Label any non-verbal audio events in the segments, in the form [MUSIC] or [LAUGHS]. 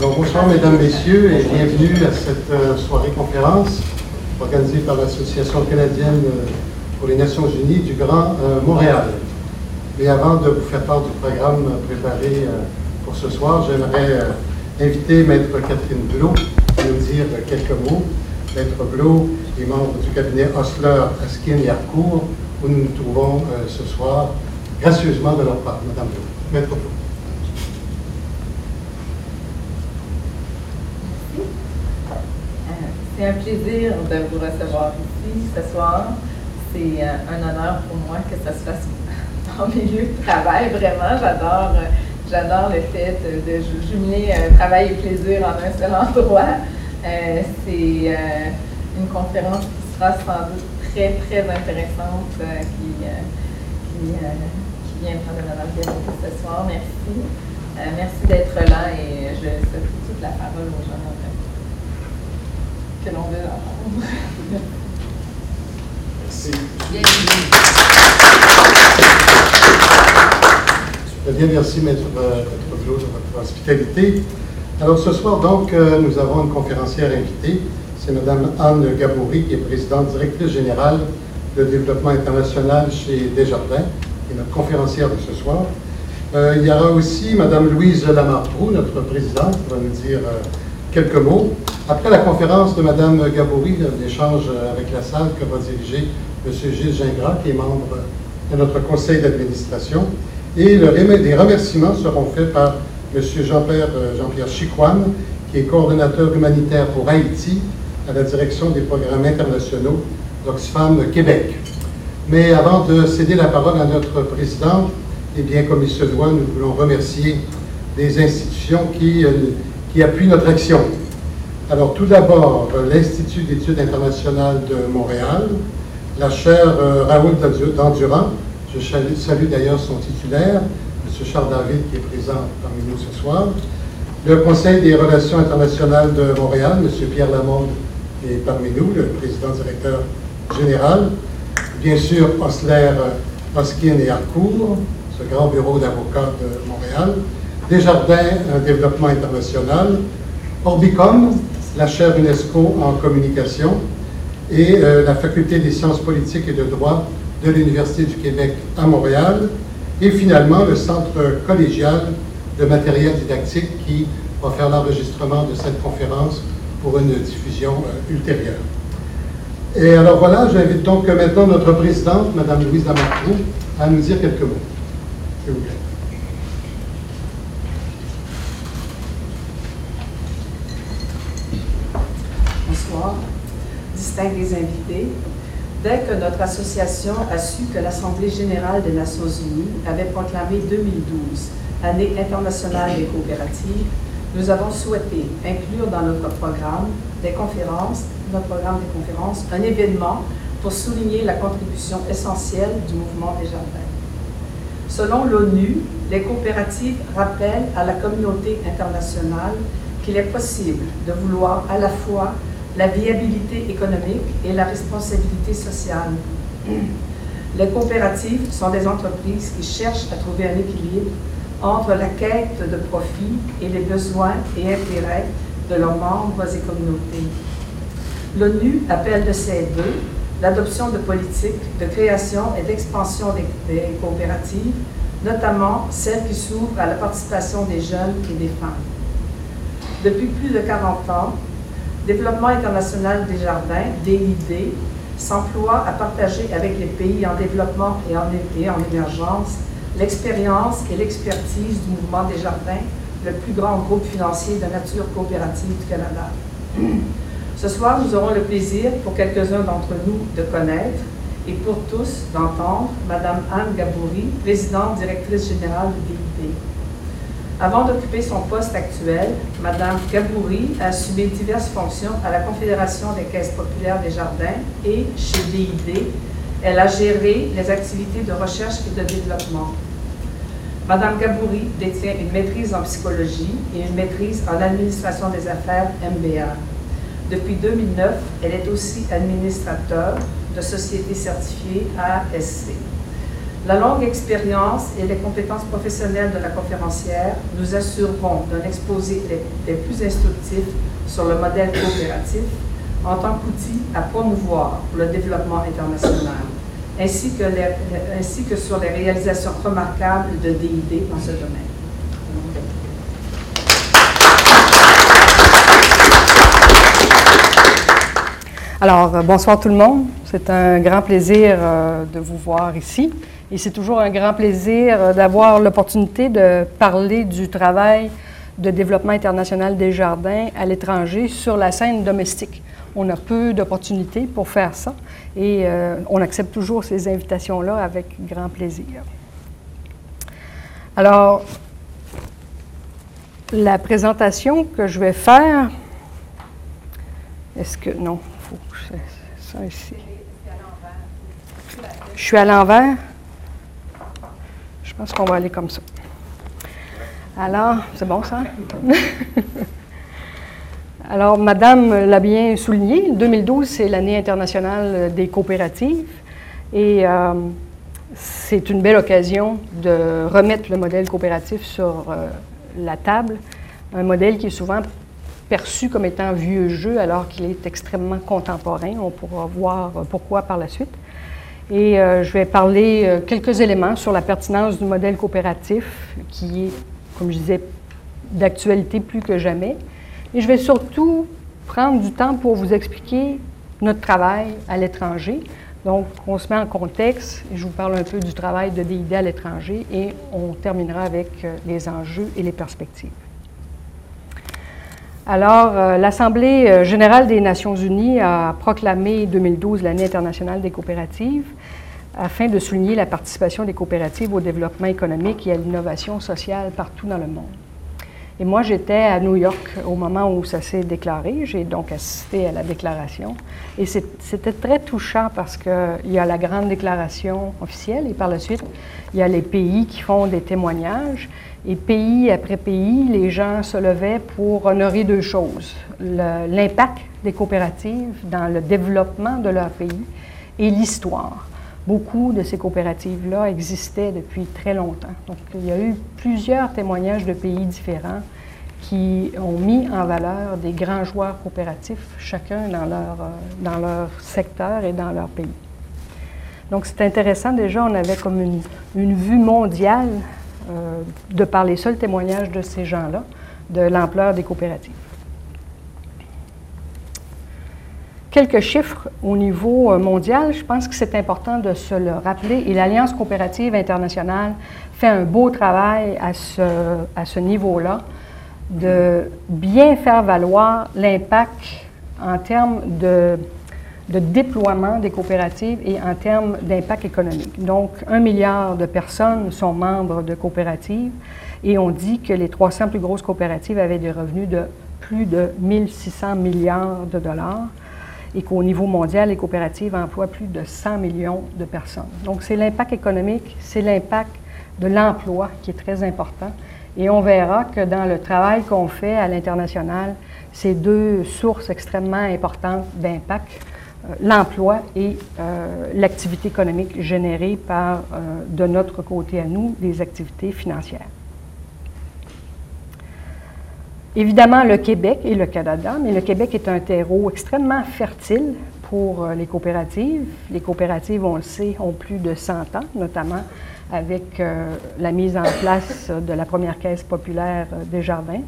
Bonsoir mesdames, messieurs et bienvenue à cette euh, soirée conférence organisée par l'Association canadienne euh, pour les Nations Unies du Grand euh, Montréal. Mais avant de vous faire part du programme préparé pour ce soir, j'aimerais inviter Maître Catherine Blot à nous dire quelques mots. Maître Blot est membre du cabinet Osler, Askin et Harcourt, où nous nous trouvons ce soir gracieusement de leur part. Madame Blot. Maître Blot. C'est un plaisir de vous recevoir ici ce soir. C'est euh, un honneur pour moi que ça se fasse [LAUGHS] dans mes lieux de travail. Vraiment, j'adore, j'adore le fait de jumeler travail et plaisir en un seul [LAUGHS] endroit. Euh, c'est euh, une conférence qui sera sans doute très, très intéressante qui, qui, vient prendre de ce soir. Merci. merci d'être là et je souhaite toute la parole aux gens que l'on veut apprendre. Merci. Très bien, merci Maître, euh, Maître de votre hospitalité. Alors ce soir, donc, euh, nous avons une conférencière invitée. C'est Mme Anne Gaboury, qui est présidente directrice générale de développement international chez Desjardins, et notre conférencière de ce soir. Euh, il y aura aussi Mme Louise Lamartrou, notre présidente, qui va nous dire quelques mots. Après la conférence de Mme Gabouri, l'échange avec la salle que va diriger M. Gilles Gingras, qui est membre de notre conseil d'administration, et le, les remerciements seront faits par M. Jean-Pierre euh, Jean qui est coordonnateur humanitaire pour Haïti à la direction des programmes internationaux d'Oxfam Québec. Mais avant de céder la parole à notre présidente, eh bien, comme il se doit, nous voulons remercier les institutions qui euh, qui appuie notre action. Alors, tout d'abord, l'Institut d'études internationales de Montréal, la chaire euh, Raoul d'Endurant, je salue, d'ailleurs son titulaire, M. Charles David, qui est présent parmi nous ce soir, le Conseil des relations internationales de Montréal, M. Pierre Lamonde est parmi nous, le président directeur général, bien sûr Osler, Hoskin et Harcourt, ce grand bureau d'avocats de Montréal, Desjardins Développement International, Orbicom, la chaire UNESCO en communication, et euh, la Faculté des sciences politiques et de droit de l'Université du Québec à Montréal, et finalement le Centre collégial de matériel didactique qui va faire l'enregistrement de cette conférence pour une diffusion euh, ultérieure. Et alors voilà, j'invite donc maintenant notre présidente, Mme Louise Lamartrou, à nous dire quelques mots. S'il vous plaît. Des invités, dès que notre association a su que l'Assemblée générale des Nations unies avait proclamé 2012 Année internationale des coopératives, nous avons souhaité inclure dans notre programme des conférences, notre programme des conférences, un événement pour souligner la contribution essentielle du mouvement des jardins. Selon l'ONU, les coopératives rappellent à la communauté internationale qu'il est possible de vouloir à la fois la viabilité économique et la responsabilité sociale. Les coopératives sont des entreprises qui cherchent à trouver un équilibre entre la quête de profit et les besoins et intérêts de leurs membres et communautés. L'ONU appelle de ses voeux l'adoption de politiques de création et d'expansion des, des, coopératives, notamment celles qui s'ouvrent à la participation des jeunes et des femmes. Depuis plus de 40 ans, Développement international des jardins, DID, s'emploie à partager avec les pays en développement et en, en émergence l'expérience et l'expertise du mouvement des jardins, le plus grand groupe financier de nature coopérative du Canada. Ce soir, nous aurons le plaisir, pour quelques-uns d'entre nous, de connaître et pour tous d'entendre Mme Anne Gaboury, présidente directrice générale du DID. Avant d'occuper son poste actuel, Mme Gaboury a assumé diverses fonctions à la Confédération des caisses populaires des jardins et chez DID. Elle a géré les activités de recherche et de développement. Mme Gaboury détient une maîtrise en psychologie et une maîtrise en administration des affaires MBA. Depuis 2009, elle est aussi administrateur de sociétés certifiées ASC. La longue expérience et les compétences professionnelles de la conférencière nous assureront d'un exposé des plus instructifs sur le modèle coopératif en tant qu'outil à promouvoir le développement international, ainsi que, ainsi que sur les réalisations remarquables de DID dans ce domaine. Alors, euh, bonsoir tout le monde. C'est un grand plaisir euh, de vous voir ici. Et c'est toujours un grand plaisir euh, d'avoir l'opportunité de parler du travail de développement international des jardins à l'étranger sur la scène domestique. On a peu d'opportunités pour faire ça et on accepte toujours ces invitations-là avec grand plaisir. Alors, la présentation que je vais faire, est-ce que, non, ça ici. Je suis à l'envers. Je pense qu'on va aller comme ça. Alors, c'est bon ça? [LAUGHS] Alors, Madame l'a bien souligné, 2012, c'est l'année internationale des coopératives et euh, c'est une belle occasion de remettre le modèle coopératif sur euh, la table, un modèle qui est souvent perçu comme étant vieux jeu alors qu'il est extrêmement contemporain. On pourra voir pourquoi par la suite. Et euh, je vais parler euh, quelques éléments sur la pertinence du modèle coopératif qui est, comme je disais, d'actualité plus que jamais. Et je vais surtout prendre du temps pour vous expliquer notre travail à l'étranger. Donc, on se met en contexte, je vous parle un peu du travail de DID à l'étranger et on terminera avec euh, les enjeux et les perspectives. Alors, l'Assemblée générale des Nations unies a proclamé 2012 l'année internationale des coopératives afin de souligner la participation des coopératives au développement économique et à l'innovation sociale partout dans le monde. Et moi, j'étais à New York au moment où ça s'est déclaré. J'ai donc assisté à la déclaration. Et c'était très touchant parce qu'il y a la grande déclaration officielle et par la suite, il y a les pays qui font des témoignages. Et pays après pays, les gens se levaient pour honorer deux choses. L'impact des coopératives dans le développement de leur pays et l'histoire. Beaucoup de ces coopératives-là existaient depuis très longtemps. Donc, il y a eu plusieurs témoignages de pays différents qui ont mis en valeur des grands joueurs coopératifs, chacun dans leur, euh, dans leur secteur et dans leur pays. Donc, c'est intéressant. Déjà, on avait comme une, une vue mondiale euh, de par les seuls témoignages de ces gens-là, de l'ampleur des coopératives. Quelques chiffres au niveau euh, mondial, je pense que c'est important de se le rappeler, et l'Alliance coopérative internationale fait un beau travail à ce, niveau-là, de bien faire valoir l'impact en termes de de déploiement des coopératives et en termes d'impact économique. Donc, un milliard de personnes sont membres de coopératives et on dit que les 300 plus grosses coopératives avaient des revenus de plus de 1600 milliards de dollars et qu'au niveau mondial, les coopératives emploient plus de 100 millions de personnes. Donc, c'est l'impact économique, c'est l'impact de l'emploi qui est très important. Et on verra que dans le travail qu'on fait à l'international, ces deux sources extrêmement importantes d'impact euh, l'emploi et euh, l'activité économique générée par, euh, de notre côté à nous, les activités financières. Évidemment, le Québec et le Canada, mais le Québec est un terreau extrêmement fertile pour les coopératives. Les coopératives, on le sait, ont plus de 100 ans, notamment avec la mise en place de la première caisse populaire des jardins.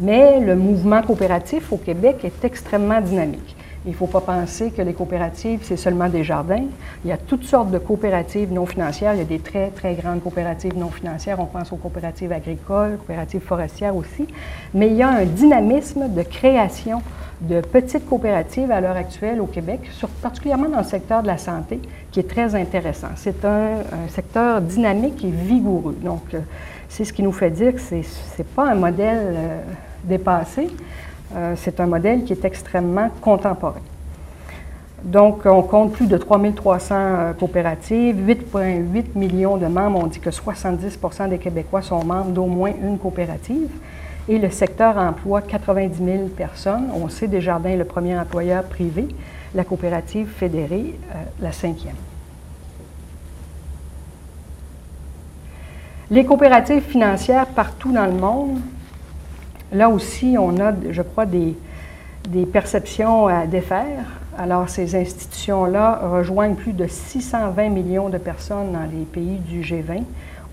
Mais le mouvement coopératif au Québec est extrêmement dynamique. Il ne faut pas penser que les coopératives, c'est seulement des jardins. Il y a toutes sortes de coopératives non financières. Il y a des très, très grandes coopératives non financières. On pense aux coopératives agricoles, coopératives forestières aussi. Mais il y a un dynamisme de création de petites coopératives à l'heure actuelle au Québec, particulièrement dans le secteur de la santé, qui est très intéressant. C'est un, secteur dynamique et vigoureux. Donc, euh, c'est ce qui nous fait dire que ce n'est pas un modèle euh, dépassé, euh, c'est un modèle qui est extrêmement contemporain. Donc, on compte plus de 3300 euh, coopératives, 8,8 millions de membres. On dit que 70% des Québécois sont membres d'au moins une coopérative. Et le secteur emploie 90 000 personnes. On sait Desjardins le premier employeur privé, la coopérative fédérée, euh, la cinquième. Les coopératives financières partout dans le monde, là aussi, on a, je crois, des, des perceptions à défaire. Alors, ces institutions-là rejoignent plus de 620 millions de personnes dans les pays du G20,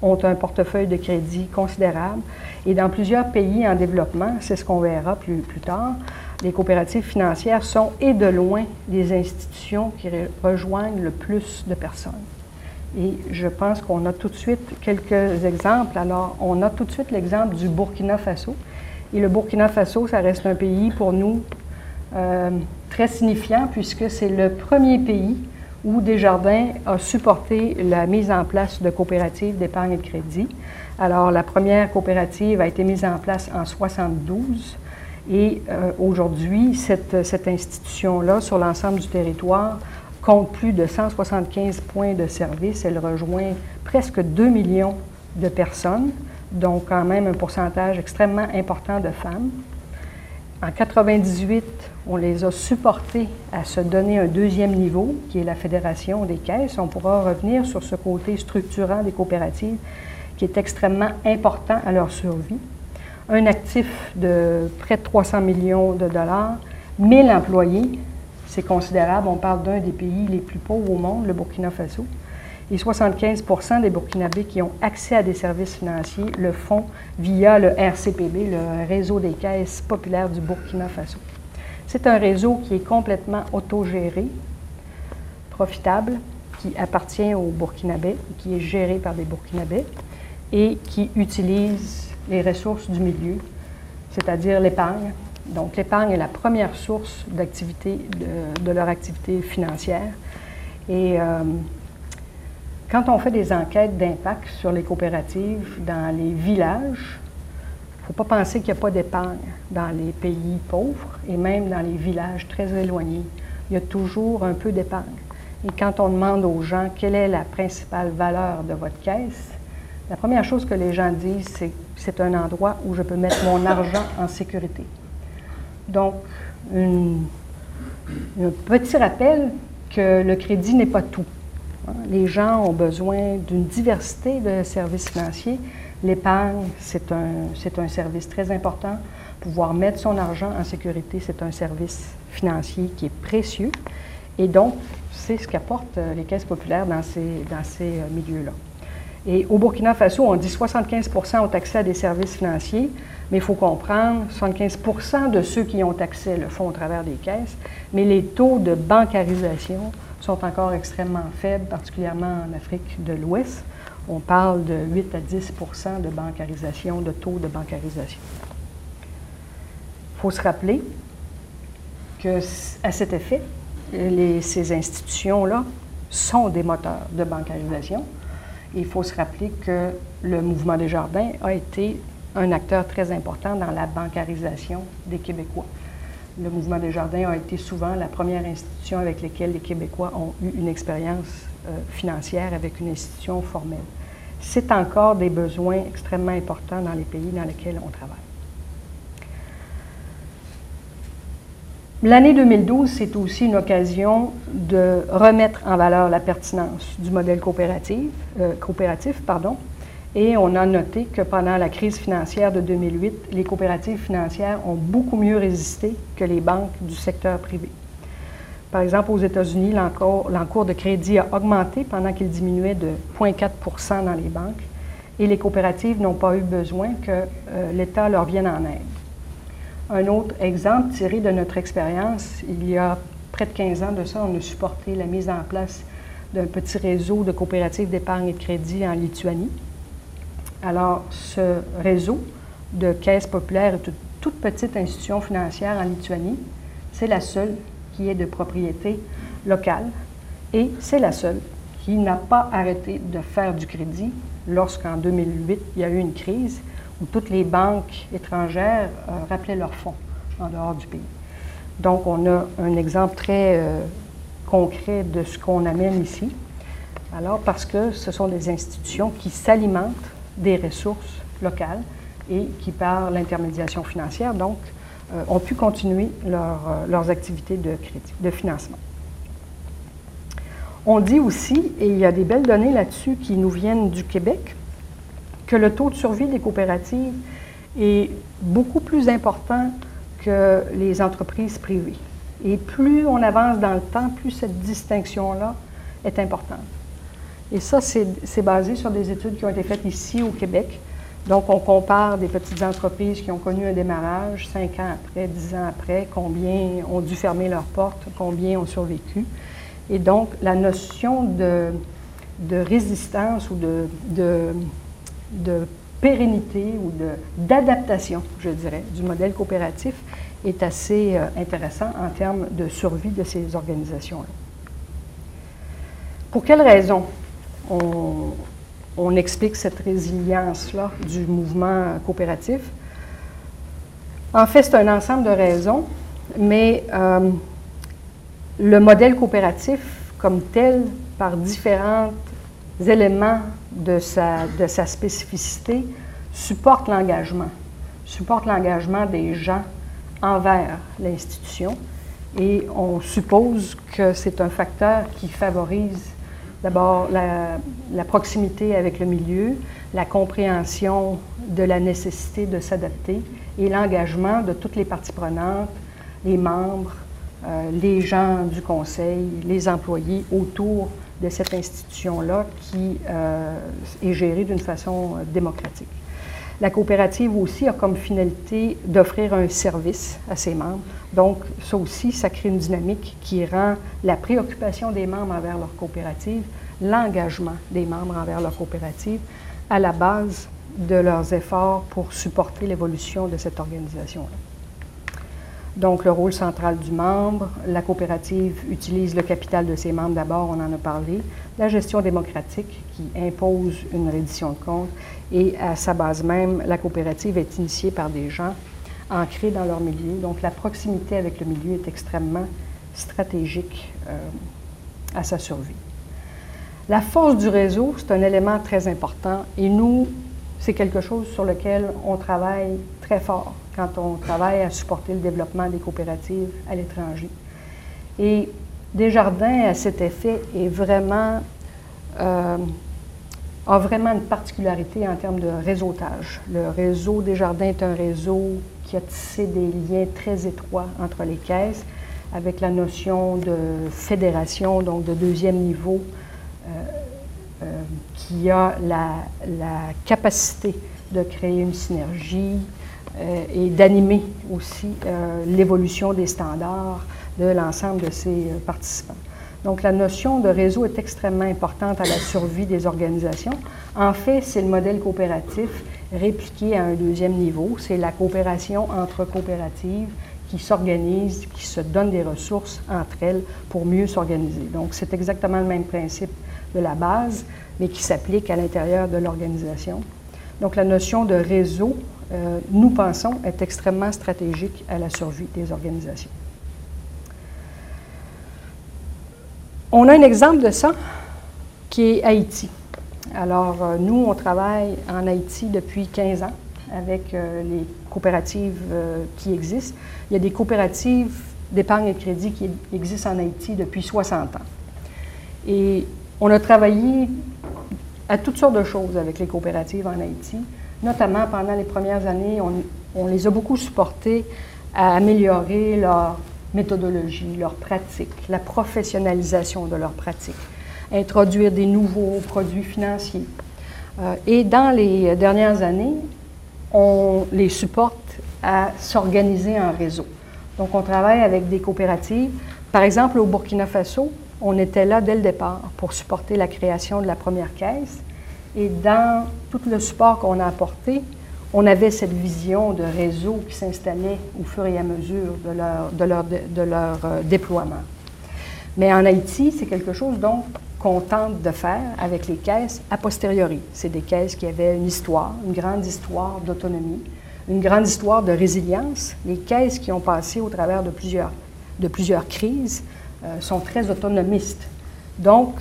ont un portefeuille de crédit considérable. Et dans plusieurs pays en développement, c'est ce qu'on verra plus, plus tard, les coopératives financières sont et de loin les institutions qui rejoignent le plus de personnes. Et je pense qu'on a tout de suite quelques exemples. Alors, on a tout de suite l'exemple du Burkina Faso. Et le Burkina Faso, ça reste un pays pour nous euh, très signifiant puisque c'est le premier pays où Desjardins a supporté la mise en place de coopératives d'épargne et de crédit. Alors, la première coopérative a été mise en place en 72 et euh, aujourd'hui, cette, cette institution-là, sur l'ensemble du territoire, compte plus de 175 points de service. Elle rejoint presque 2 millions de personnes, donc quand même un pourcentage extrêmement important de femmes. En 98, on les a supportés à se donner un deuxième niveau, qui est la Fédération des caisses. On pourra revenir sur ce côté structurant des coopératives qui est extrêmement important à leur survie. Un actif de près de 300 millions de dollars, 1000 employés, c'est considérable. On parle d'un des pays les plus pauvres au monde, le Burkina Faso. Et 75% des Burkinabés qui ont accès à des services financiers le font via le RCPB, le réseau des caisses populaires du Burkina Faso. C'est un réseau qui est complètement autogéré, profitable, qui appartient aux Burkinabés, qui est géré par des Burkinabés et qui utilise les ressources du milieu, c'est-à-dire l'épargne. Donc l'épargne est la première source d'activité de, leur activité financière. Et euh, quand on fait des enquêtes d'impact sur les coopératives dans les villages, il ne faut pas penser qu'il n'y a pas d'épargne dans les pays pauvres et même dans les villages très éloignés. Il y a toujours un peu d'épargne. Et quand on demande aux gens quelle est la principale valeur de votre caisse, la première chose que les gens disent, c'est c'est un endroit où je peux mettre mon argent en sécurité. Donc, un petit rappel que le crédit n'est pas tout. Les gens ont besoin d'une diversité de services financiers. L'épargne, c'est un, un service très important. Pouvoir mettre son argent en sécurité, c'est un service financier qui est précieux. Et donc, c'est ce qu'apportent euh, les caisses populaires dans ces, dans ces euh, milieux-là. Et au Burkina Faso, on dit 75 ont accès à des services financiers, mais il faut comprendre, 75 de ceux qui ont accès le font au travers des caisses, mais les taux de bancarisation sont encore extrêmement faibles, particulièrement en Afrique de l'Ouest. On parle de 8 à 10 de bancarisation, de taux de bancarisation. Il faut se rappeler que, à cet effet, ces institutions-là sont des moteurs de bancarisation. Il faut se rappeler que le mouvement des jardins a été un acteur très important dans la bancarisation des Québécois le Mouvement des Jardins a été souvent la première institution avec laquelle les Québécois ont eu une expérience euh, financière avec une institution formelle. C'est encore des besoins extrêmement importants dans les pays dans lesquels on travaille. L'année 2012, c'est aussi une occasion de remettre en valeur la pertinence du modèle coopératif, euh, coopératif pardon, et on a noté que pendant la crise financière de 2008, les coopératives financières ont beaucoup mieux résisté que les banques du secteur privé. Par exemple, aux États-Unis, l'encours de crédit a augmenté pendant qu'il diminuait de 0,4 dans les banques et les coopératives n'ont pas eu besoin que euh, l'État leur vienne en aide. Un autre exemple tiré de notre expérience, il y a près de 15 ans de ça, on a supporté la mise en place d'un petit réseau de coopératives d'épargne et de crédit en Lituanie. Alors, ce réseau de caisses populaires est une toute petite institution financière en Lituanie. C'est la seule qui est de propriété locale et c'est la seule qui n'a pas arrêté de faire du crédit lorsqu'en 2008, il y a eu une crise où toutes les banques étrangères euh, rappelaient leurs fonds en dehors du pays. Donc, on a un exemple très euh, concret de ce qu'on amène ici. Alors, parce que ce sont des institutions qui s'alimentent des ressources locales et qui, par l'intermédiation financière, donc, euh, ont pu continuer euh, leurs activités de crédit, de financement. On dit aussi, et il y a des belles données là-dessus qui nous viennent du Québec, que le taux de survie des coopératives est beaucoup plus important que les entreprises privées. Et plus on avance dans le temps, plus cette distinction-là est importante. Et ça, c'est basé sur des études qui ont été faites ici au Québec. Donc, on compare des petites entreprises qui ont connu un démarrage, cinq ans après, dix ans après, combien ont dû fermer leurs portes, combien ont survécu. Et donc, la notion de, résistance ou de, de, de pérennité ou d'adaptation, je dirais, du modèle coopératif est assez euh, intéressant en termes de survie de ces organisations-là. Pour quelles raisons on, explique cette résilience-là du mouvement coopératif? En fait, c'est un ensemble de raisons, mais euh, le modèle coopératif comme tel, par différents éléments de sa, de sa spécificité, supporte l'engagement, supporte l'engagement des gens envers l'institution. Et on suppose que c'est un facteur qui favorise d'abord la, proximité avec le milieu, la compréhension de la nécessité de s'adapter et l'engagement de toutes les parties prenantes, les membres, euh, les gens du conseil, les employés autour de cette institution-là qui euh, est gérée d'une façon euh, démocratique. La coopérative aussi a comme finalité d'offrir un service à ses membres. Donc, ça aussi, ça crée une dynamique qui rend la préoccupation des membres envers leur coopérative, l'engagement des membres envers leur coopérative à la base de leurs efforts pour supporter l'évolution de cette organisation-là. Donc, le rôle central du membre, la coopérative utilise le capital de ses membres d'abord, on en a parlé, la gestion démocratique qui impose une reddition de comptes et à sa base même, la coopérative est initiée par des gens ancrés dans leur milieu. Donc, la proximité avec le milieu est extrêmement stratégique euh, à sa survie. La force du réseau, c'est un élément très important et nous, c'est quelque chose sur lequel on travaille très fort quand on travaille à supporter le développement des coopératives à l'étranger. Et Desjardins, à cet effet, est vraiment, euh, a vraiment une particularité en termes de réseautage. Le réseau Desjardins est un réseau qui a tissé des liens très étroits entre les caisses, avec la notion de fédération, donc de deuxième niveau, euh, euh, qui a la, capacité de créer une synergie, et d'animer aussi euh, l'évolution des standards de l'ensemble de ces euh, participants. Donc la notion de réseau est extrêmement importante à la survie des organisations. En fait, c'est le modèle coopératif répliqué à un deuxième niveau. C'est la coopération entre coopératives qui s'organisent, qui se donnent des ressources entre elles pour mieux s'organiser. Donc c'est exactement le même principe de la base, mais qui s'applique à l'intérieur de l'organisation. Donc la notion de réseau euh, nous pensons, est extrêmement stratégique à la survie des organisations. On a un exemple de ça qui est Haïti. Alors, euh, nous, on travaille en Haïti depuis 15 ans avec euh, les coopératives qui existent. Il y a des coopératives d'épargne et de crédit qui existent en Haïti depuis 60 ans. Et on a travaillé à toutes sortes de choses avec les coopératives en Haïti notamment pendant les premières années, on, les a beaucoup supportés à améliorer leur méthodologie, leur pratique, la professionnalisation de leurs pratiques, introduire des nouveaux produits financiers. Euh, et dans les dernières années, on les supporte à s'organiser en réseau. Donc, on travaille avec des coopératives. Par exemple, au Burkina Faso, on était là dès le départ pour supporter la création de la première caisse. Et dans tout le support qu'on a apporté, on avait cette vision de réseau qui s'installait au fur et à mesure de leur, euh, déploiement. Mais en Haïti, c'est quelque chose donc qu'on tente de faire avec les caisses a posteriori. C'est des caisses qui avaient une histoire, une grande histoire d'autonomie, une grande histoire de résilience. Les caisses qui ont passé au travers de plusieurs, de plusieurs crises euh, sont très autonomistes. Donc,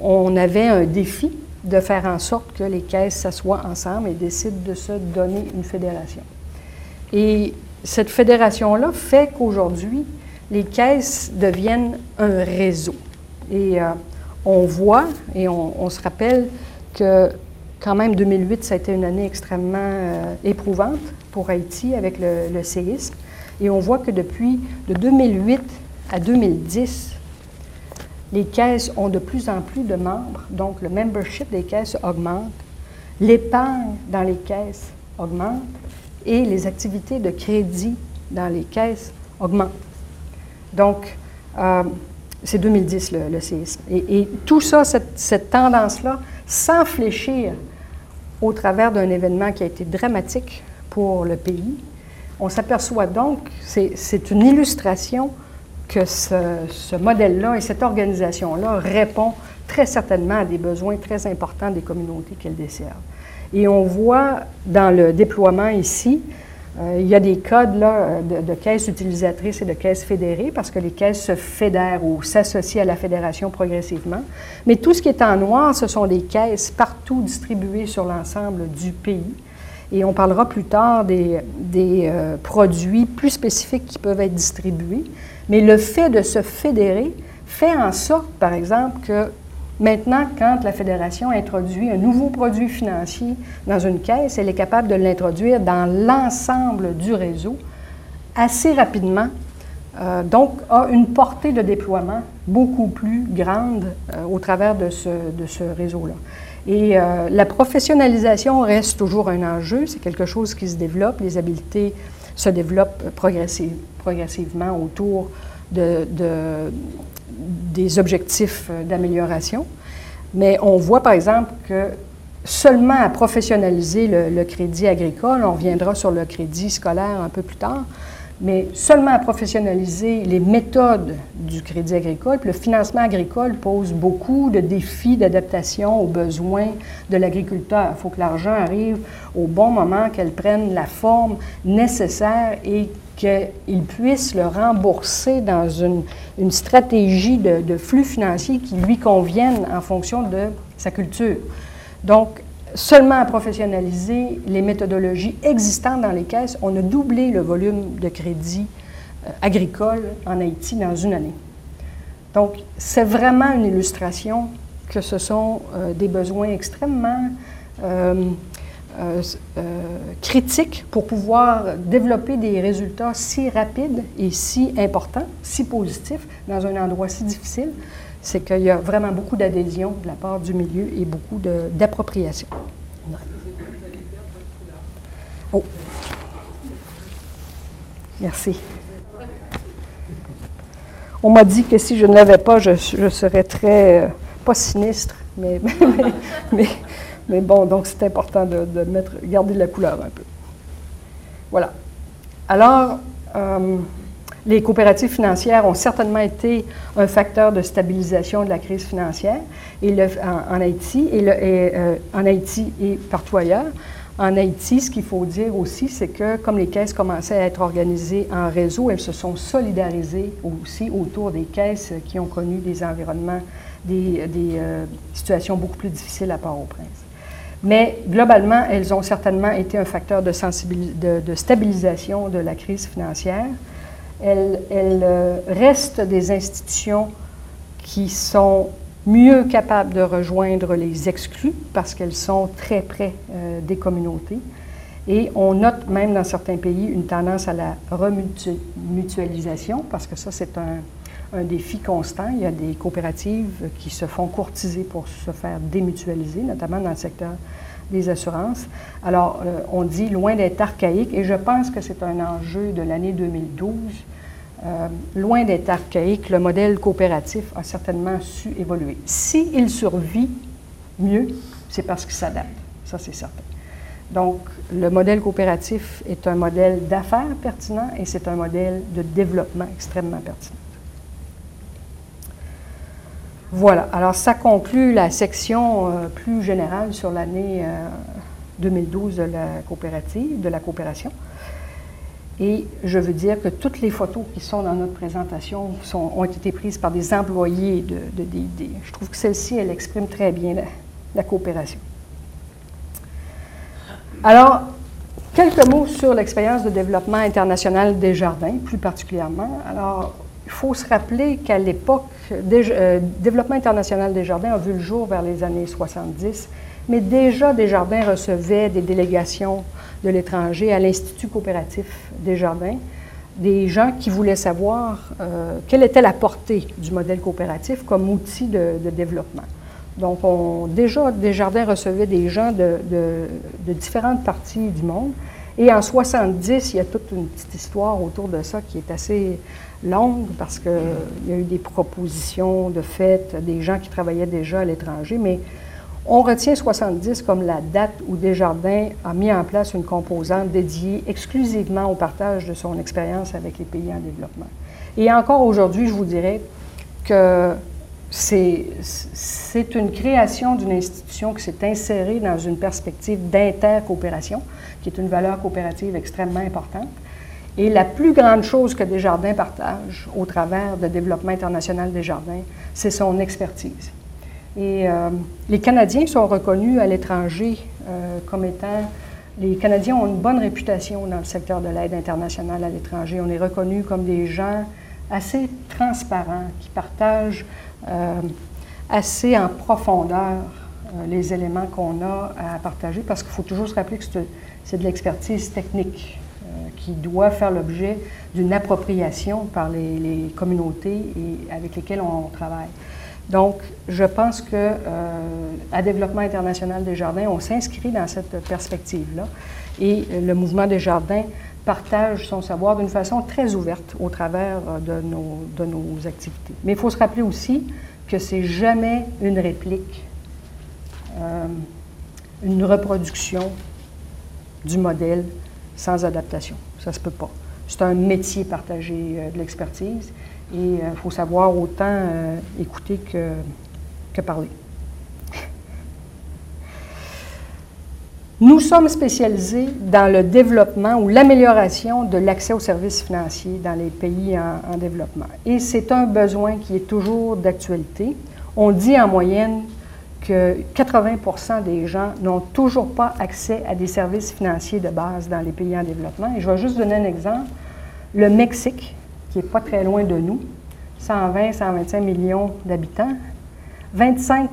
on avait un défi de faire en sorte que les caisses s'assoient ensemble et décident de se donner une fédération. Et cette fédération-là fait qu'aujourd'hui, les caisses deviennent un réseau. Et euh, on voit et on, se rappelle que quand même, 2008, ça a été une année extrêmement euh, éprouvante pour Haïti avec le, séisme. Et on voit que depuis de 2008 à 2010, les caisses ont de plus en plus de membres, donc le membership des caisses augmente, l'épargne dans les caisses augmente et les activités de crédit dans les caisses augmentent. Donc, euh, c'est 2010 le, séisme. Et, tout ça, cette, cette tendance-là, sans fléchir au travers d'un événement qui a été dramatique pour le pays, on s'aperçoit donc, c'est une illustration que ce, modèle-là et cette organisation-là répond très certainement à des besoins très importants des communautés qu'elle dessert. Et on voit dans le déploiement ici euh, il y a des codes là, de, caisses utilisatrices et de caisses fédérées parce que les caisses se fédèrent ou s'associent à la fédération progressivement. Mais tout ce qui est en noir, ce sont des caisses partout distribuées sur l'ensemble du pays. Et on parlera plus tard des, euh, produits plus spécifiques qui peuvent être distribués. Mais le fait de se fédérer fait en sorte, par exemple, que Maintenant, quand la Fédération introduit un nouveau produit financier dans une caisse, elle est capable de l'introduire dans l'ensemble du réseau assez rapidement, euh, donc a une portée de déploiement beaucoup plus grande euh, au travers de ce réseau-là. Et euh, la professionnalisation reste toujours un enjeu, c'est quelque chose qui se développe, les habiletés se développent progressivement autour de, de des objectifs euh, d'amélioration. Mais on voit par exemple que seulement à professionnaliser le, crédit agricole, on reviendra sur le crédit scolaire un peu plus tard, mais seulement à professionnaliser les méthodes du crédit agricole. le financement agricole pose beaucoup de défis d'adaptation aux besoins de l'agriculteur. Il faut que l'argent arrive au bon moment, qu'elle prenne la forme nécessaire et qu'il puisse le rembourser dans une, stratégie de, flux financier qui lui convienne en fonction de sa culture. Donc, seulement à professionnaliser les méthodologies existantes dans les caisses, on a doublé le volume de crédit euh, agricole en Haïti dans une année. Donc, c'est vraiment une illustration que ce sont euh, des besoins extrêmement euh, euh, euh, critique pour pouvoir développer des résultats si rapides et si importants, si positifs dans un endroit si difficile, c'est qu'il y a vraiment beaucoup d'adhésion de la part du milieu et beaucoup d'appropriation. Oh. Merci. On m'a dit que si je ne l'avais pas, je, serais très, euh, pas sinistre, mais, [LAUGHS] bon, donc c'est important de, mettre, garder la couleur un peu. Voilà. Alors, euh, les coopératives financières ont certainement été un facteur de stabilisation de la crise financière et en, Haïti et, euh, en Haïti et partout ailleurs. En Haïti, ce qu'il faut dire aussi, c'est que comme les caisses commençaient à être organisées en réseau, elles se sont solidarisées aussi autour des caisses qui ont connu des environnements, des, euh, situations beaucoup plus difficiles à Port-au-Prince. Mais globalement, elles ont certainement été un facteur de, stabilisation de la crise financière. Elles, euh, restent des institutions qui sont mieux capables de rejoindre les exclus parce qu'elles sont très près euh, des communautés. Et on note même dans certains pays une tendance à la remutualisation parce que ça, c'est un, un défi constant. Il y a des coopératives qui se font courtiser pour se faire démutualiser, notamment dans le secteur des assurances. Alors, euh, on dit loin d'être archaïque, et je pense que c'est un enjeu de l'année 2012. Euh, loin d'être archaïque, le modèle coopératif a certainement su évoluer. S'il survit mieux, c'est parce qu'il s'adapte. Ça, c'est certain. Donc, le modèle coopératif est un modèle d'affaires pertinent et c'est un modèle de développement extrêmement pertinent. Voilà, alors ça conclut la section euh, plus générale sur l'année 2012 euh, de la coopérative, de la coopération. Et je veux dire que toutes les photos qui sont dans notre présentation ont été prises par des employés de, DID. Je trouve que celle-ci, elle exprime très bien la, coopération. Alors, quelques mots sur l'expérience de développement international des jardins, plus particulièrement. Alors, il faut se rappeler qu'à l'époque, euh, Développement international des jardins a vu le jour vers les années 70, mais déjà Desjardins recevait des délégations de l'étranger à l'Institut coopératif des jardins, des gens qui voulaient savoir euh, quelle était la portée du modèle coopératif comme outil de, développement. Donc, on, déjà, Desjardins recevait des gens de, de, différentes parties du monde. Et en 70, il y a toute une petite histoire autour de ça qui est assez longue parce qu'il y a eu des propositions de fait, des gens qui travaillaient déjà à l'étranger, mais on retient 70 comme la date où Desjardins a mis en place une composante dédiée exclusivement au partage de son expérience avec les pays en développement. Et encore aujourd'hui, je vous dirais que c'est une création d'une institution qui s'est insérée dans une perspective d'intercoopération, qui est une valeur coopérative extrêmement importante. Et la plus grande chose que Desjardins partage au travers de développement international Desjardins, c'est son expertise. Et euh, les Canadiens sont reconnus à l'étranger euh, comme étant... Les Canadiens ont une bonne réputation dans le secteur de l'aide internationale à l'étranger. On est reconnus comme des gens assez transparents, qui partagent assez en profondeur les éléments qu'on a à partager, parce qu'il faut toujours se rappeler que c'est de l'expertise technique qui doit faire l'objet d'une appropriation par les, communautés et avec lesquelles on travaille. Donc, je pense que euh, à Développement international des jardins, on s'inscrit dans cette perspective-là. Et le mouvement des jardins partage son savoir d'une façon très ouverte au travers euh, de nos, activités. Mais il faut se rappeler aussi que c'est jamais une réplique, euh, une reproduction du modèle sans adaptation. Ça ne se peut pas. C'est un métier partagé de l'expertise et il euh, faut savoir autant euh, écouter que parler. Nous sommes spécialisés dans le développement ou l'amélioration de l'accès aux services financiers dans les pays en, en développement. Et c'est un besoin qui est toujours d'actualité. On dit en moyenne que 80% des gens n'ont toujours pas accès à des services financiers de base dans les pays en développement. Et je vais juste donner un exemple. Le Mexique, qui n'est pas très loin de nous, 120, 125 millions d'habitants, 25%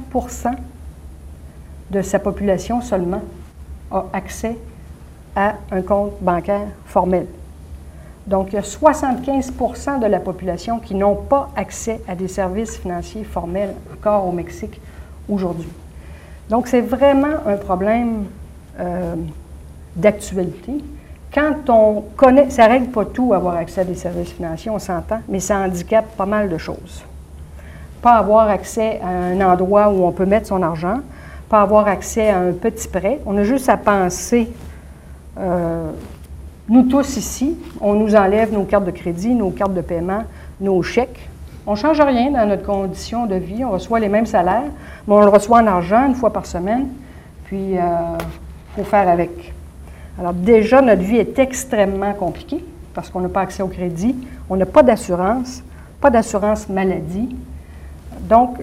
de sa population seulement a accès à un compte bancaire formel. Donc, il y a 75% de la population qui n'ont pas accès à des services financiers formels encore au Mexique aujourd'hui. Donc, c'est vraiment un problème euh, d'actualité. Quand on connaît, ça ne règle pas tout avoir accès à des services financiers, on s'entend, mais ça handicape pas mal de choses. Pas avoir accès à un endroit où on peut mettre son argent, pas avoir accès à un petit prêt. On a juste à penser, euh, nous tous ici, on nous enlève nos cartes de crédit, nos cartes de paiement, nos chèques. On ne change rien dans notre condition de vie. On reçoit les mêmes salaires, mais on le reçoit en argent une fois par semaine. Puis, il euh, faut faire avec. Alors déjà, notre vie est extrêmement compliquée parce qu'on n'a pas accès au crédit, on n'a pas d'assurance, pas d'assurance maladie. Donc,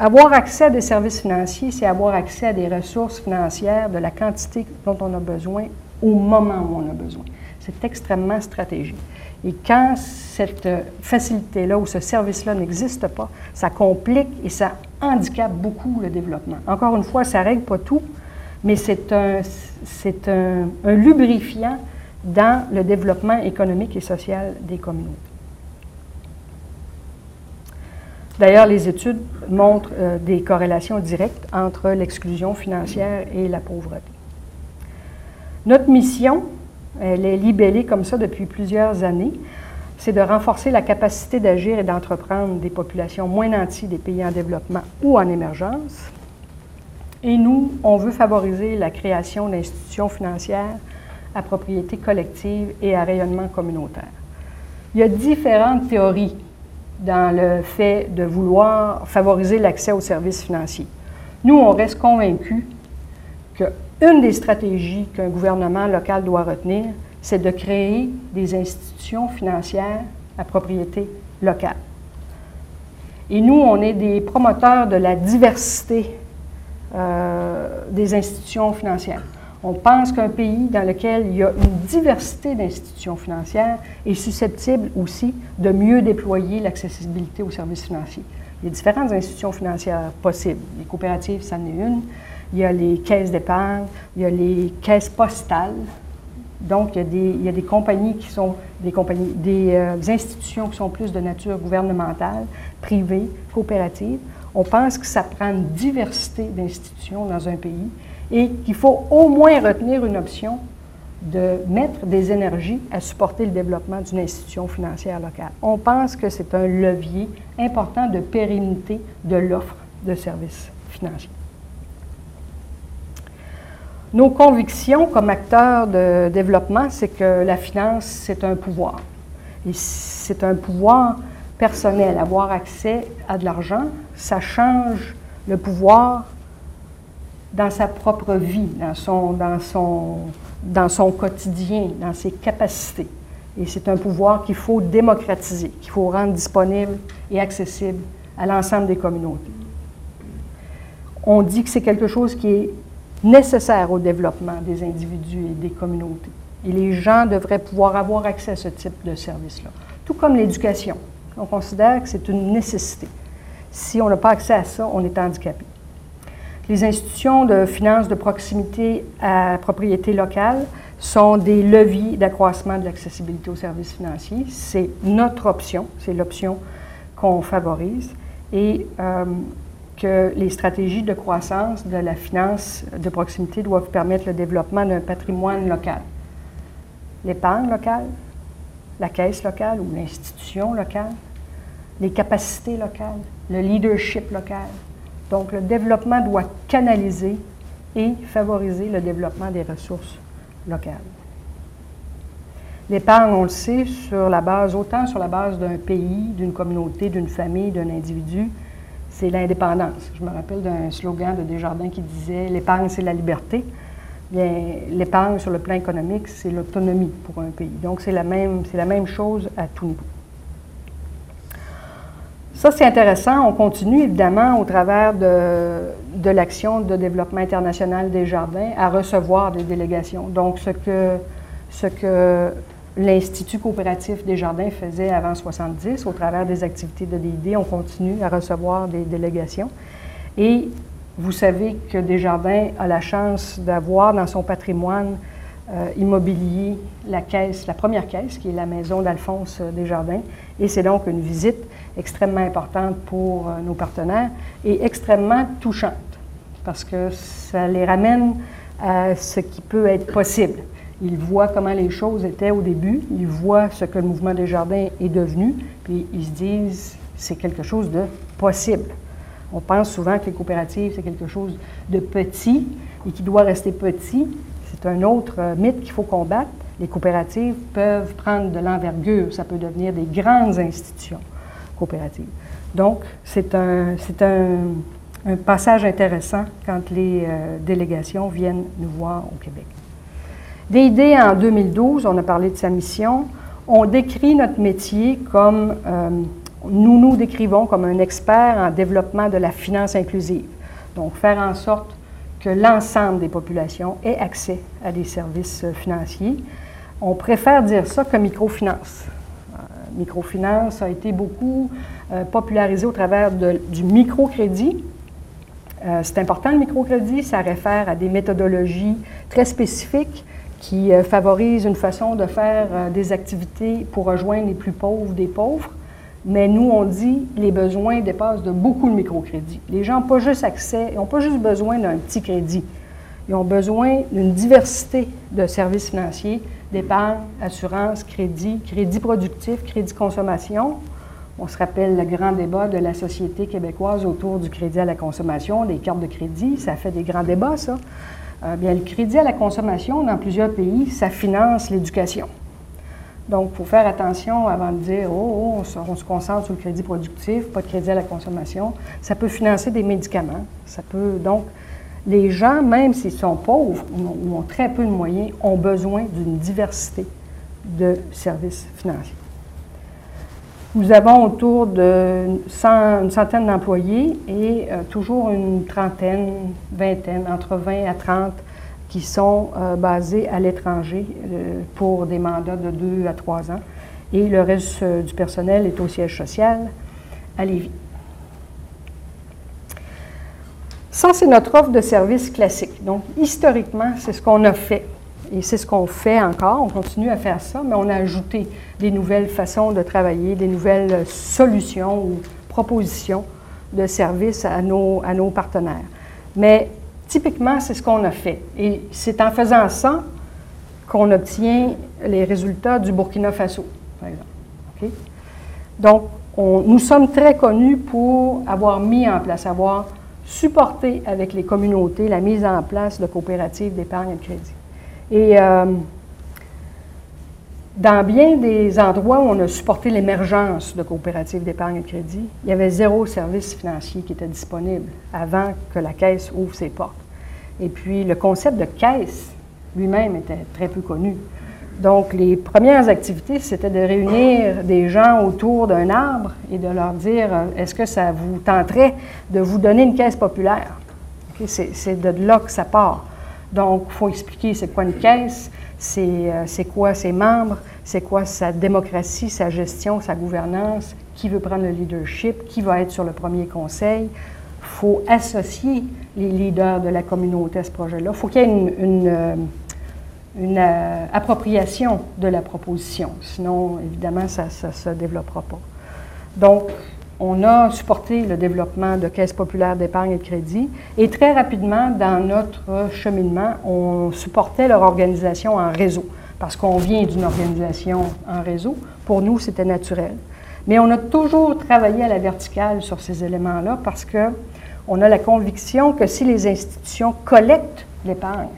avoir accès à des services financiers, c'est avoir accès à des ressources financières de la quantité dont on a besoin au moment où on a besoin. C'est extrêmement stratégique. Et quand cette facilité-là ou ce service-là n'existe pas, ça complique et ça handicape beaucoup le développement. Encore une fois, ça ne règle pas tout, mais c'est un, lubrifiant dans le développement économique et social des communautés. D'ailleurs, les études montrent euh, des corrélations directes entre l'exclusion financière et la pauvreté. Notre mission, elle est libellée comme ça depuis plusieurs années, c'est de renforcer la capacité d'agir et d'entreprendre des populations moins nanties des pays en développement ou en émergence, et nous, on veut favoriser la création d'institutions financières à propriété collective et à rayonnement communautaire. Il y a différentes théories dans le fait de vouloir favoriser l'accès aux services financiers. Nous, on reste convaincus qu'une des stratégies qu'un gouvernement local doit retenir, c'est de créer des institutions financières à propriété locale. Et nous, on est des promoteurs de la diversité euh, des institutions financières. On pense qu'un pays dans lequel il y a une diversité d'institutions financières est susceptible aussi de mieux déployer l'accessibilité aux services financiers. Il y a différentes institutions financières possibles. Les coopératives, ça en est une. Il y a les caisses d'épargne, il y a les caisses postales. Donc, il y a des, compagnies qui sont des, euh, institutions qui sont plus de nature gouvernementale, privée, coopérative. On pense que ça prend une diversité d'institutions dans un pays et qu'il faut au moins retenir une option de mettre des énergies à supporter le développement d'une institution financière locale. On pense que c'est un levier important de pérennité de l'offre de services financiers. Nos convictions comme acteurs de développement, c'est que la finance, c'est un pouvoir. Et c'est un pouvoir personnel. Avoir accès à de l'argent, ça change le pouvoir dans sa propre vie, dans son, dans son, dans son quotidien, dans ses capacités. Et c'est un pouvoir qu'il faut démocratiser, qu'il faut rendre disponible et accessible à l'ensemble des communautés. On dit que c'est quelque chose qui est nécessaire au développement des individus et des communautés. Et les gens devraient pouvoir avoir accès à ce type de service-là. Tout comme l'éducation. On considère que c'est une nécessité. Si on n'a pas accès à ça, on est handicapé. Les institutions de finances de proximité à propriété locale sont des leviers d'accroissement de l'accessibilité aux services financiers. C'est notre option, c'est l'option qu'on favorise. Et euh, que les stratégies de croissance de la finance de proximité doivent permettre le développement d'un patrimoine local. L'épargne locale, la caisse locale ou l'institution locale, les capacités locales, le leadership local, donc, le développement doit canaliser et favoriser le développement des ressources locales. L'épargne, on le sait, sur la base, autant sur la base d'un pays, d'une communauté, d'une famille, d'un individu, c'est l'indépendance. Je me rappelle d'un slogan de Desjardins qui disait L'épargne, c'est la liberté. Bien, l'épargne sur le plan économique, c'est l'autonomie pour un pays. Donc, c'est la même, chose à tout niveau. Ça, c'est intéressant. On continue évidemment au travers de, l'action de développement international des jardins à recevoir des délégations. Donc, ce que, ce que l'Institut coopératif des jardins faisait avant 70, au travers des activités de DID, on continue à recevoir des délégations. Et vous savez que Desjardins a la chance d'avoir dans son patrimoine euh, immobilier la caisse, la première caisse, qui est la maison d'Alphonse Desjardins. Et c'est donc une visite extrêmement importante pour euh, nos partenaires et extrêmement touchante parce que ça les ramène à ce qui peut être possible. Ils voient comment les choses étaient au début, ils voient ce que le mouvement des jardins est devenu, puis ils se disent c'est quelque chose de possible. On pense souvent que les coopératives, c'est quelque chose de petit et qui doit rester petit. C'est un autre euh, mythe qu'il faut combattre. Les coopératives peuvent prendre de l'envergure, ça peut devenir des grandes institutions Donc, c'est un, passage intéressant quand les euh, délégations viennent nous voir au Québec. Idées en 2012, on a parlé de sa mission. On décrit notre métier comme, euh, nous nous décrivons comme un expert en développement de la finance inclusive. Donc, faire en sorte que l'ensemble des populations aient accès à des services euh, financiers. On préfère dire ça que microfinance microfinance a été beaucoup euh, popularisé au travers du microcrédit. Euh, c'est important le microcrédit, ça réfère à des méthodologies très spécifiques qui euh, favorisent une façon de faire des activités pour rejoindre les plus pauvres des pauvres. Mais nous, on dit les besoins dépassent de beaucoup le microcrédit. Les gens n'ont pas juste accès, n'ont pas juste besoin d'un petit crédit. Ils ont besoin d'une diversité de services financiers d'épargne, assurance, crédit, crédit productif, crédit consommation. On se rappelle le grand débat de la société québécoise autour du crédit à la consommation, des cartes de crédit. Ça fait des grands débats, ça. Euh, bien, le crédit à la consommation, dans plusieurs pays, ça finance l'éducation. Donc, il faut faire attention avant de dire oh, oh on, se, on, se, concentre sur le crédit productif, pas de crédit à la consommation. Ça peut financer des médicaments. Ça peut donc les gens, même s'ils sont pauvres ou ont, très peu de moyens, ont besoin d'une diversité de services financiers. Nous avons autour de une centaine d'employés et euh, toujours une trentaine, vingtaine, entre 20 à 30 qui sont euh, basés à l'étranger euh, pour des mandats de deux à trois ans. Et le reste du personnel est au siège social à Lévis. Ça, c'est notre offre de service classique. Donc, historiquement, c'est ce qu'on a fait. Et c'est ce qu'on fait encore. On continue à faire ça, mais on a ajouté des nouvelles façons de travailler, des nouvelles solutions ou propositions de services à nos, à nos partenaires. Mais typiquement, c'est ce qu'on a fait. Et c'est en faisant ça qu'on obtient les résultats du Burkina Faso, par exemple. Donc, nous sommes très connus pour avoir mis en place, avoir supporter avec les communautés la mise en place de coopératives d'épargne et de crédit. Et euh, dans bien des endroits où on a supporté l'émergence de coopératives d'épargne et de crédit, il y avait zéro service financier qui était disponible avant que la caisse ouvre ses portes. Et puis le concept de caisse lui-même était très peu connu. Donc, les premières activités, c'était de réunir des gens autour d'un arbre et de leur dire euh, est-ce que ça vous tenterait de vous donner une caisse populaire? C'est de là que ça part. Donc, il faut expliquer c'est quoi une caisse, euh, c'est quoi ses membres, c'est quoi sa démocratie, sa gestion, sa gouvernance, qui veut prendre le leadership, qui va être sur le premier conseil. Il faut associer les leaders de la communauté à ce projet-là. Il faut qu'il y ait une, euh, une euh, appropriation de la proposition. Sinon, évidemment, ça ne se développera pas. Donc, on a supporté le développement de caisses populaires d'épargne et de crédit et très rapidement, dans notre cheminement, on supportait leur organisation en réseau parce qu'on vient d'une organisation en réseau. Pour nous, c'était naturel. Mais on a toujours travaillé à la verticale sur ces éléments-là parce qu'on a la conviction que si les institutions collectent l'épargne,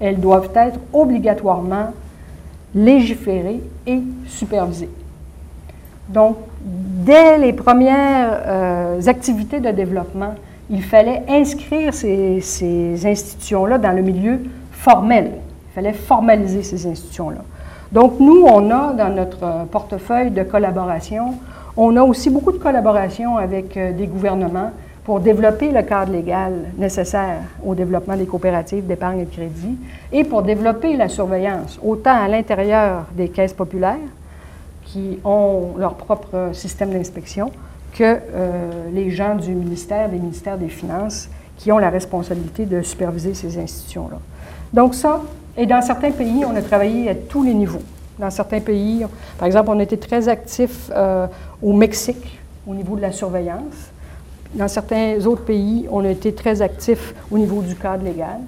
elles doivent être obligatoirement légiférées et supervisées. Donc, dès les premières euh, activités de développement, il fallait inscrire ces, institutions-là dans le milieu formel. Il fallait formaliser ces institutions-là. Donc, nous, on a dans notre portefeuille de collaboration, on a aussi beaucoup de collaboration avec euh, des gouvernements, pour développer le cadre légal nécessaire au développement des coopératives d'épargne et de crédit et pour développer la surveillance, autant à l'intérieur des caisses populaires qui ont leur propre système d'inspection que euh, les gens du ministère, des ministères des Finances, qui ont la responsabilité de superviser ces institutions-là. Donc ça, et dans certains pays, on a travaillé à tous les niveaux. Dans certains pays, par exemple, on était très actifs euh, au Mexique au niveau de la surveillance. Dans certains autres pays, on a été très actifs au niveau du cadre légal.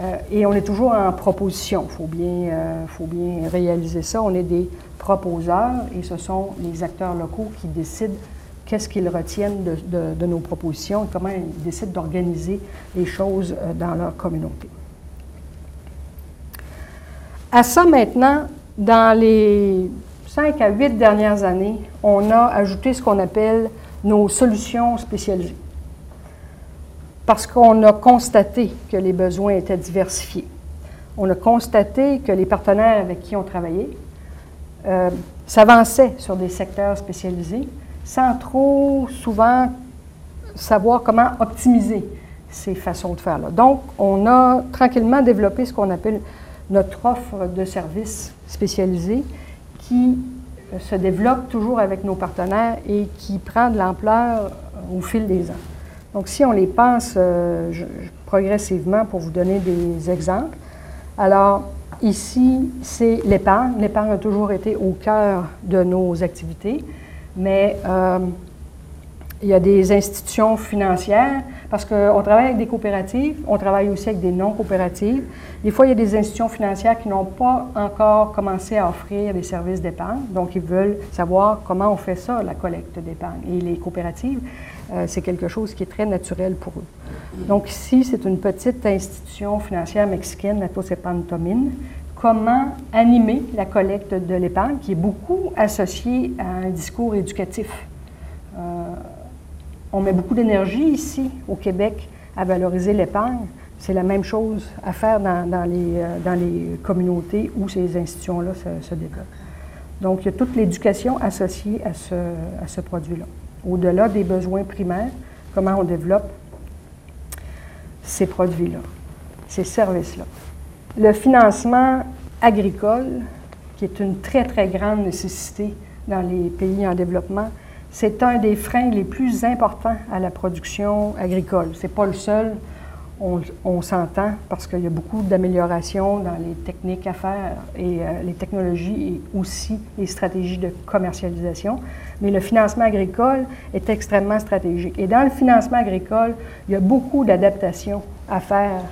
Euh, et on est toujours en proposition. Il faut, bien, euh, faut bien réaliser ça. On est des proposeurs et ce sont les acteurs locaux qui décident qu'est-ce qu'ils retiennent de, nos propositions et comment ils décident d'organiser les choses euh, dans leur communauté. À ça maintenant, dans les cinq à huit dernières années, on a ajouté ce qu'on appelle nos solutions spécialisées. Parce qu'on a constaté que les besoins étaient diversifiés. On a constaté que les partenaires avec qui on travaillait euh, s'avançaient sur des secteurs spécialisés sans trop souvent savoir comment optimiser ces façons de faire-là. Donc, on a tranquillement développé ce qu'on appelle notre offre de services spécialisés qui se développe toujours avec nos partenaires et qui prend de l'ampleur au fil des ans. Donc, si on les pense euh, progressivement pour vous donner des exemples, alors ici, c'est l'épargne. L'épargne a toujours été au cœur de nos activités, mais euh, il y a des institutions financières, parce qu'on travaille avec des coopératives, on travaille aussi avec des non-coopératives. Des fois, il y a des institutions financières qui n'ont pas encore commencé à offrir des services d'épargne, donc ils veulent savoir comment on fait ça, la collecte d'épargne. Et les coopératives, euh, c'est quelque chose qui est très naturel pour eux. Donc ici, c'est une petite institution financière mexicaine, la Tosepantomine. Comment animer la collecte de l'épargne, qui est beaucoup associée à un discours éducatif? On met beaucoup d'énergie ici, au Québec, à valoriser l'épargne. C'est la même chose à faire dans, les, euh, les, communautés où ces institutions-là se, développent. Donc, il y a toute l'éducation associée à ce, à ce produit-là. Au-delà des besoins primaires, comment on développe ces produits-là. ces services-là. Le financement agricole, qui est une très, très grande nécessité dans les pays en développement, c'est un des freins les plus importants à la production agricole. Ce n'est pas le seul, on, s'entend parce qu'il y a beaucoup d'améliorations dans les techniques à faire et euh, les technologies et aussi les stratégies de commercialisation. Mais le financement agricole est extrêmement stratégique. Et dans le financement agricole, il y a beaucoup d'adaptations à faire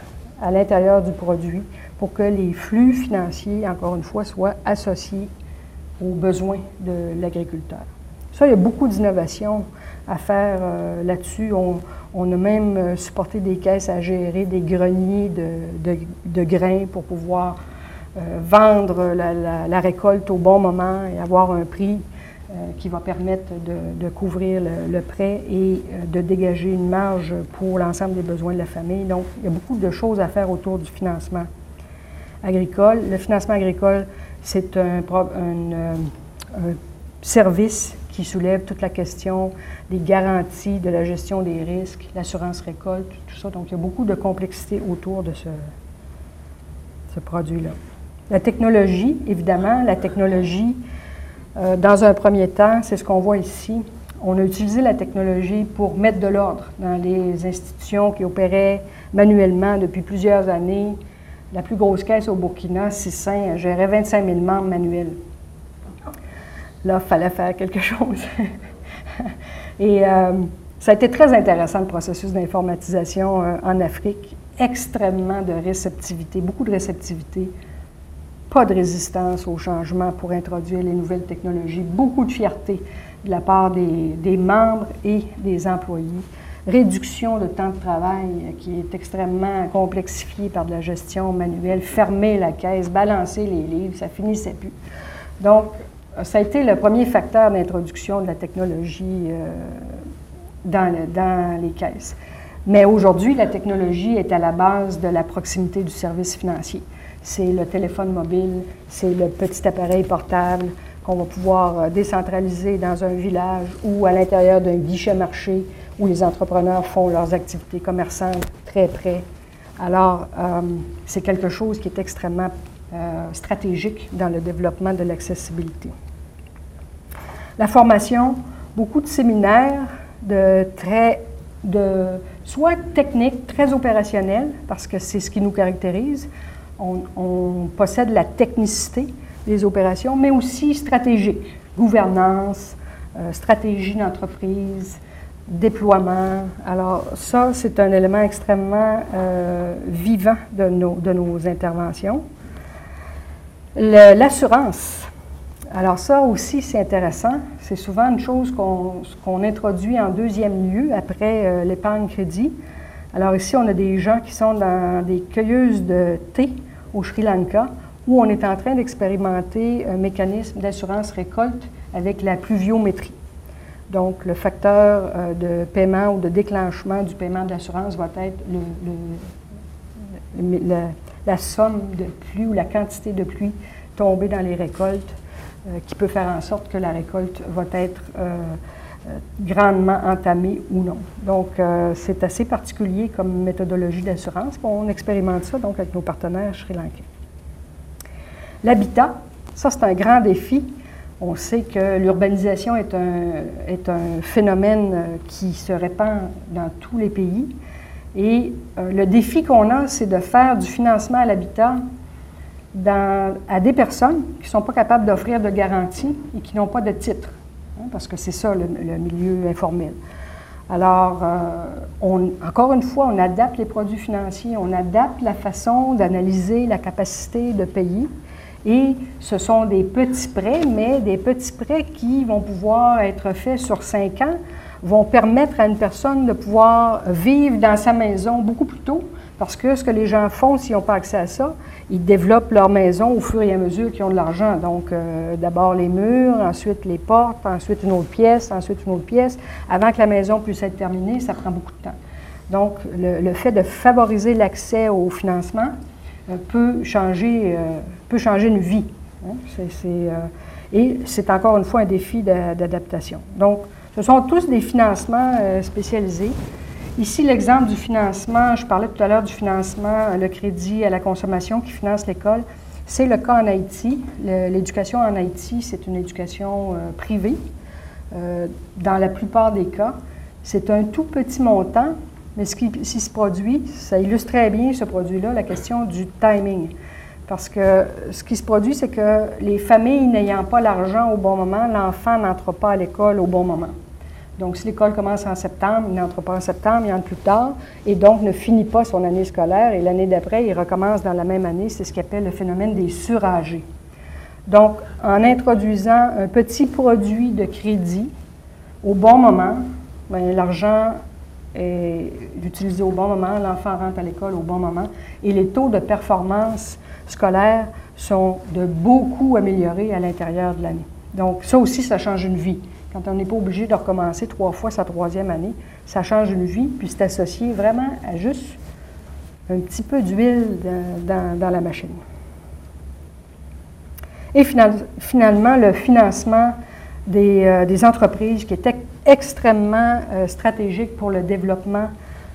à l'intérieur du produit pour que les flux financiers, encore une fois, soient associés aux besoins de l'agriculteur. Ça, il y a beaucoup d'innovations à faire euh, là-dessus. On, a même euh, supporté des caisses à gérer des greniers de, grains pour pouvoir euh, vendre la, récolte au bon moment et avoir un prix qui va permettre de, couvrir le, prêt et de dégager une marge pour l'ensemble des besoins de la famille. Donc, il y a beaucoup de choses à faire autour du financement agricole. Le financement agricole, c'est un, un service qui soulève toute la question des garanties, de la gestion des risques, l'assurance récolte, tout ça. Donc, il y a beaucoup de complexité autour de ce, produit-là. La technologie, évidemment, la technologie, euh, dans un premier temps, c'est ce qu'on voit ici. On a utilisé la technologie pour mettre de l'ordre dans les institutions qui opéraient manuellement depuis plusieurs années. La plus grosse caisse au Burkina, Sissin, gérait 25 000 membres manuels. Là, il fallait faire quelque [LAUGHS] chose. Et euh, ça a été très intéressant, le processus d'informatisation euh, en Afrique. Extrêmement de réceptivité, beaucoup de réceptivité, pas de résistance au changement pour introduire les nouvelles technologies, beaucoup de fierté de la part des, membres et des employés. Réduction de temps de travail qui est extrêmement complexifié par de la gestion manuelle, fermer la caisse, balancer les livres, ça finissait plus. Donc, ça a été le premier facteur d'introduction de la technologie euh, dans, les caisses. Mais aujourd'hui, la technologie est à la base de la proximité du service financier. C'est le téléphone mobile, c'est le petit appareil portable qu'on va pouvoir euh, décentraliser dans un village ou à l'intérieur d'un guichet marché où les entrepreneurs font leurs activités commerçantes très près. Alors, euh, c'est quelque chose qui est extrêmement stratégique dans le développement de l'accessibilité. La formation, beaucoup de séminaires de très, de, soit techniques, très opérationnels, parce que c'est ce qui nous caractérise. On, possède la technicité des opérations, mais aussi stratégique, gouvernance, euh, stratégie d'entreprise, déploiement. Alors ça, c'est un élément extrêmement euh, vivant de nos, de nos interventions. L'assurance. Alors ça aussi, c'est intéressant. C'est souvent une chose qu'on introduit en deuxième lieu après euh, l'épargne crédit. Alors ici, on a des gens qui sont dans des cueilleuses de thé au Sri Lanka où on est en train d'expérimenter un mécanisme d'assurance récolte avec la pluviométrie. Donc, le facteur euh, de paiement ou de déclenchement du paiement d'assurance va être la somme de pluie ou la quantité de pluie tombée dans les récoltes qui peut faire en sorte que la récolte va être euh, euh, grandement entamée ou non. Donc, c'est assez particulier comme méthodologie d'assurance. On expérimente ça donc avec nos partenaires sri-lankais. L'habitat, ça c'est un grand défi. On sait que l'urbanisation est un, est un, phénomène qui se répand dans tous les pays. Et le défi qu'on a, c'est de faire du financement à l'habitat à des personnes qui ne sont pas capables d'offrir de garantie et qui n'ont pas de titre, hein, parce que c'est ça le, milieu informel. Alors, euh, encore une fois, on adapte les produits financiers, on adapte la façon d'analyser la capacité de payer. Et ce sont des petits prêts, mais des petits prêts qui vont pouvoir être faits sur cinq ans, vont permettre à une personne de pouvoir vivre dans sa maison beaucoup plus tôt, parce que ce que les gens font s'ils n'ont pas accès à ça, ils développent leur maison au fur et à mesure qu'ils ont de l'argent. Donc, euh, d'abord les murs, ensuite les portes, ensuite une autre pièce, ensuite une autre pièce. Avant que la maison puisse être terminée, ça prend beaucoup de temps. Donc, le, fait de favoriser l'accès au financement euh, peut, changer, euh, peut changer une vie. Hein. et c'est encore une fois un défi d'adaptation. Donc, ce sont tous des financements spécialisés Ici, l'exemple du financement, je parlais tout à l'heure du financement, le crédit à la consommation qui finance l'école. C'est le cas en Haïti. L'éducation en Haïti, c'est une éducation euh, privée. Euh, dans la plupart des cas, c'est un tout petit montant, mais ce qui se produit, ça illustre très bien ce produit-là, la question du timing. Parce que ce qui se produit, c'est que les familles n'ayant pas l'argent au bon moment, l'enfant n'entre pas à l'école au bon moment. Donc, si l'école commence en septembre, il n'entre pas en septembre, il entre plus tard, et donc ne finit pas son année scolaire, et l'année d'après, il recommence dans la même année. C'est ce qu'on appelle le phénomène des surâgés. Donc, en introduisant un petit produit de crédit au bon moment, ben, l'argent est utilisé au bon moment, l'enfant rentre à l'école au bon moment, et les taux de performance scolaires sont de beaucoup améliorés à l'intérieur de l'année. Donc, ça aussi, ça change une vie. Quand on n'est pas obligé de recommencer trois fois sa troisième année, ça change une vie, puis c'est associé vraiment à juste un petit peu d'huile dans, la machine. Et finalement, le financement des, euh, entreprises qui est extrêmement euh, stratégique pour le développement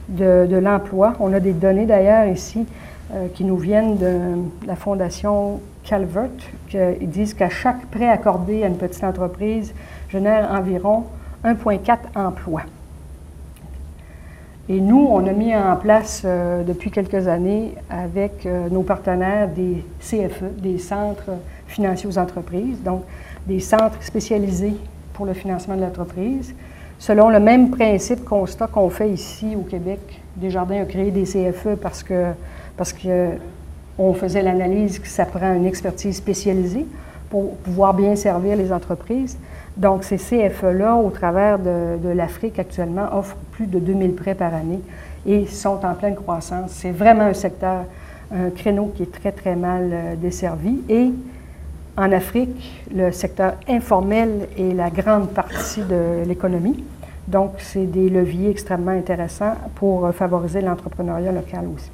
de, l'emploi. On a des données d'ailleurs ici euh, qui nous viennent de la Fondation Calvert, qui disent qu'à chaque prêt accordé à une petite entreprise génère environ 1,4 emplois. Et nous, on a mis en place euh, depuis quelques années avec euh, nos partenaires des CFE, des centres financiers aux entreprises, donc des centres spécialisés pour le financement de l'entreprise, selon le même principe constat qu'on fait ici au Québec. Desjardins a créé des CFE parce que parce qu'on faisait l'analyse que ça prend une expertise spécialisée pour pouvoir bien servir les entreprises. Donc, ces CFE-là, au travers de, l'Afrique actuellement, offrent plus de 2000 prêts par année et sont en pleine croissance. C'est vraiment un secteur, un créneau qui est très, très mal euh, desservi. Et en Afrique, le secteur informel est la grande partie de l'économie. Donc, c'est des leviers extrêmement intéressants pour euh, favoriser l'entrepreneuriat local aussi.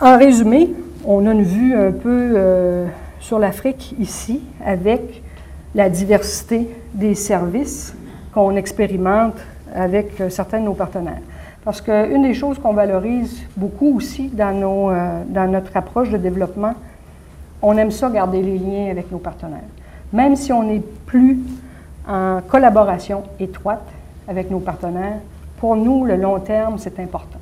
En résumé, on a une vue un peu euh, sur l'Afrique ici avec la diversité des services qu'on expérimente avec euh, certains de nos partenaires. Parce qu'une des choses qu'on valorise beaucoup aussi dans, nos, euh, dans notre approche de développement, on aime ça garder les liens avec nos partenaires. Même si on n'est plus en collaboration étroite avec nos partenaires, pour nous, le long terme, c'est important.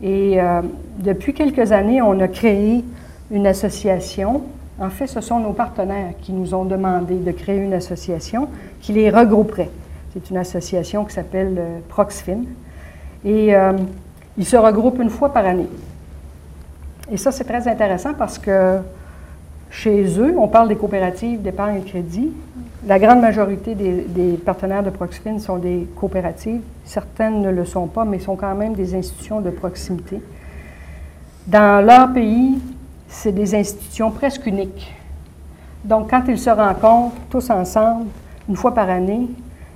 Et euh, depuis quelques années, on a créé une association. En fait, ce sont nos partenaires qui nous ont demandé de créer une association qui les regrouperait. C'est une association qui s'appelle euh, Proxfin. Et euh, ils se regroupent une fois par année. Et ça, c'est très intéressant parce que chez eux, on parle des coopératives d'épargne et crédit. La grande majorité des, partenaires de Proxfin sont des coopératives. Certaines ne le sont pas, mais sont quand même des institutions de proximité. Dans leur pays, c'est des institutions presque uniques. Donc, quand ils se rencontrent tous ensemble, une fois par année,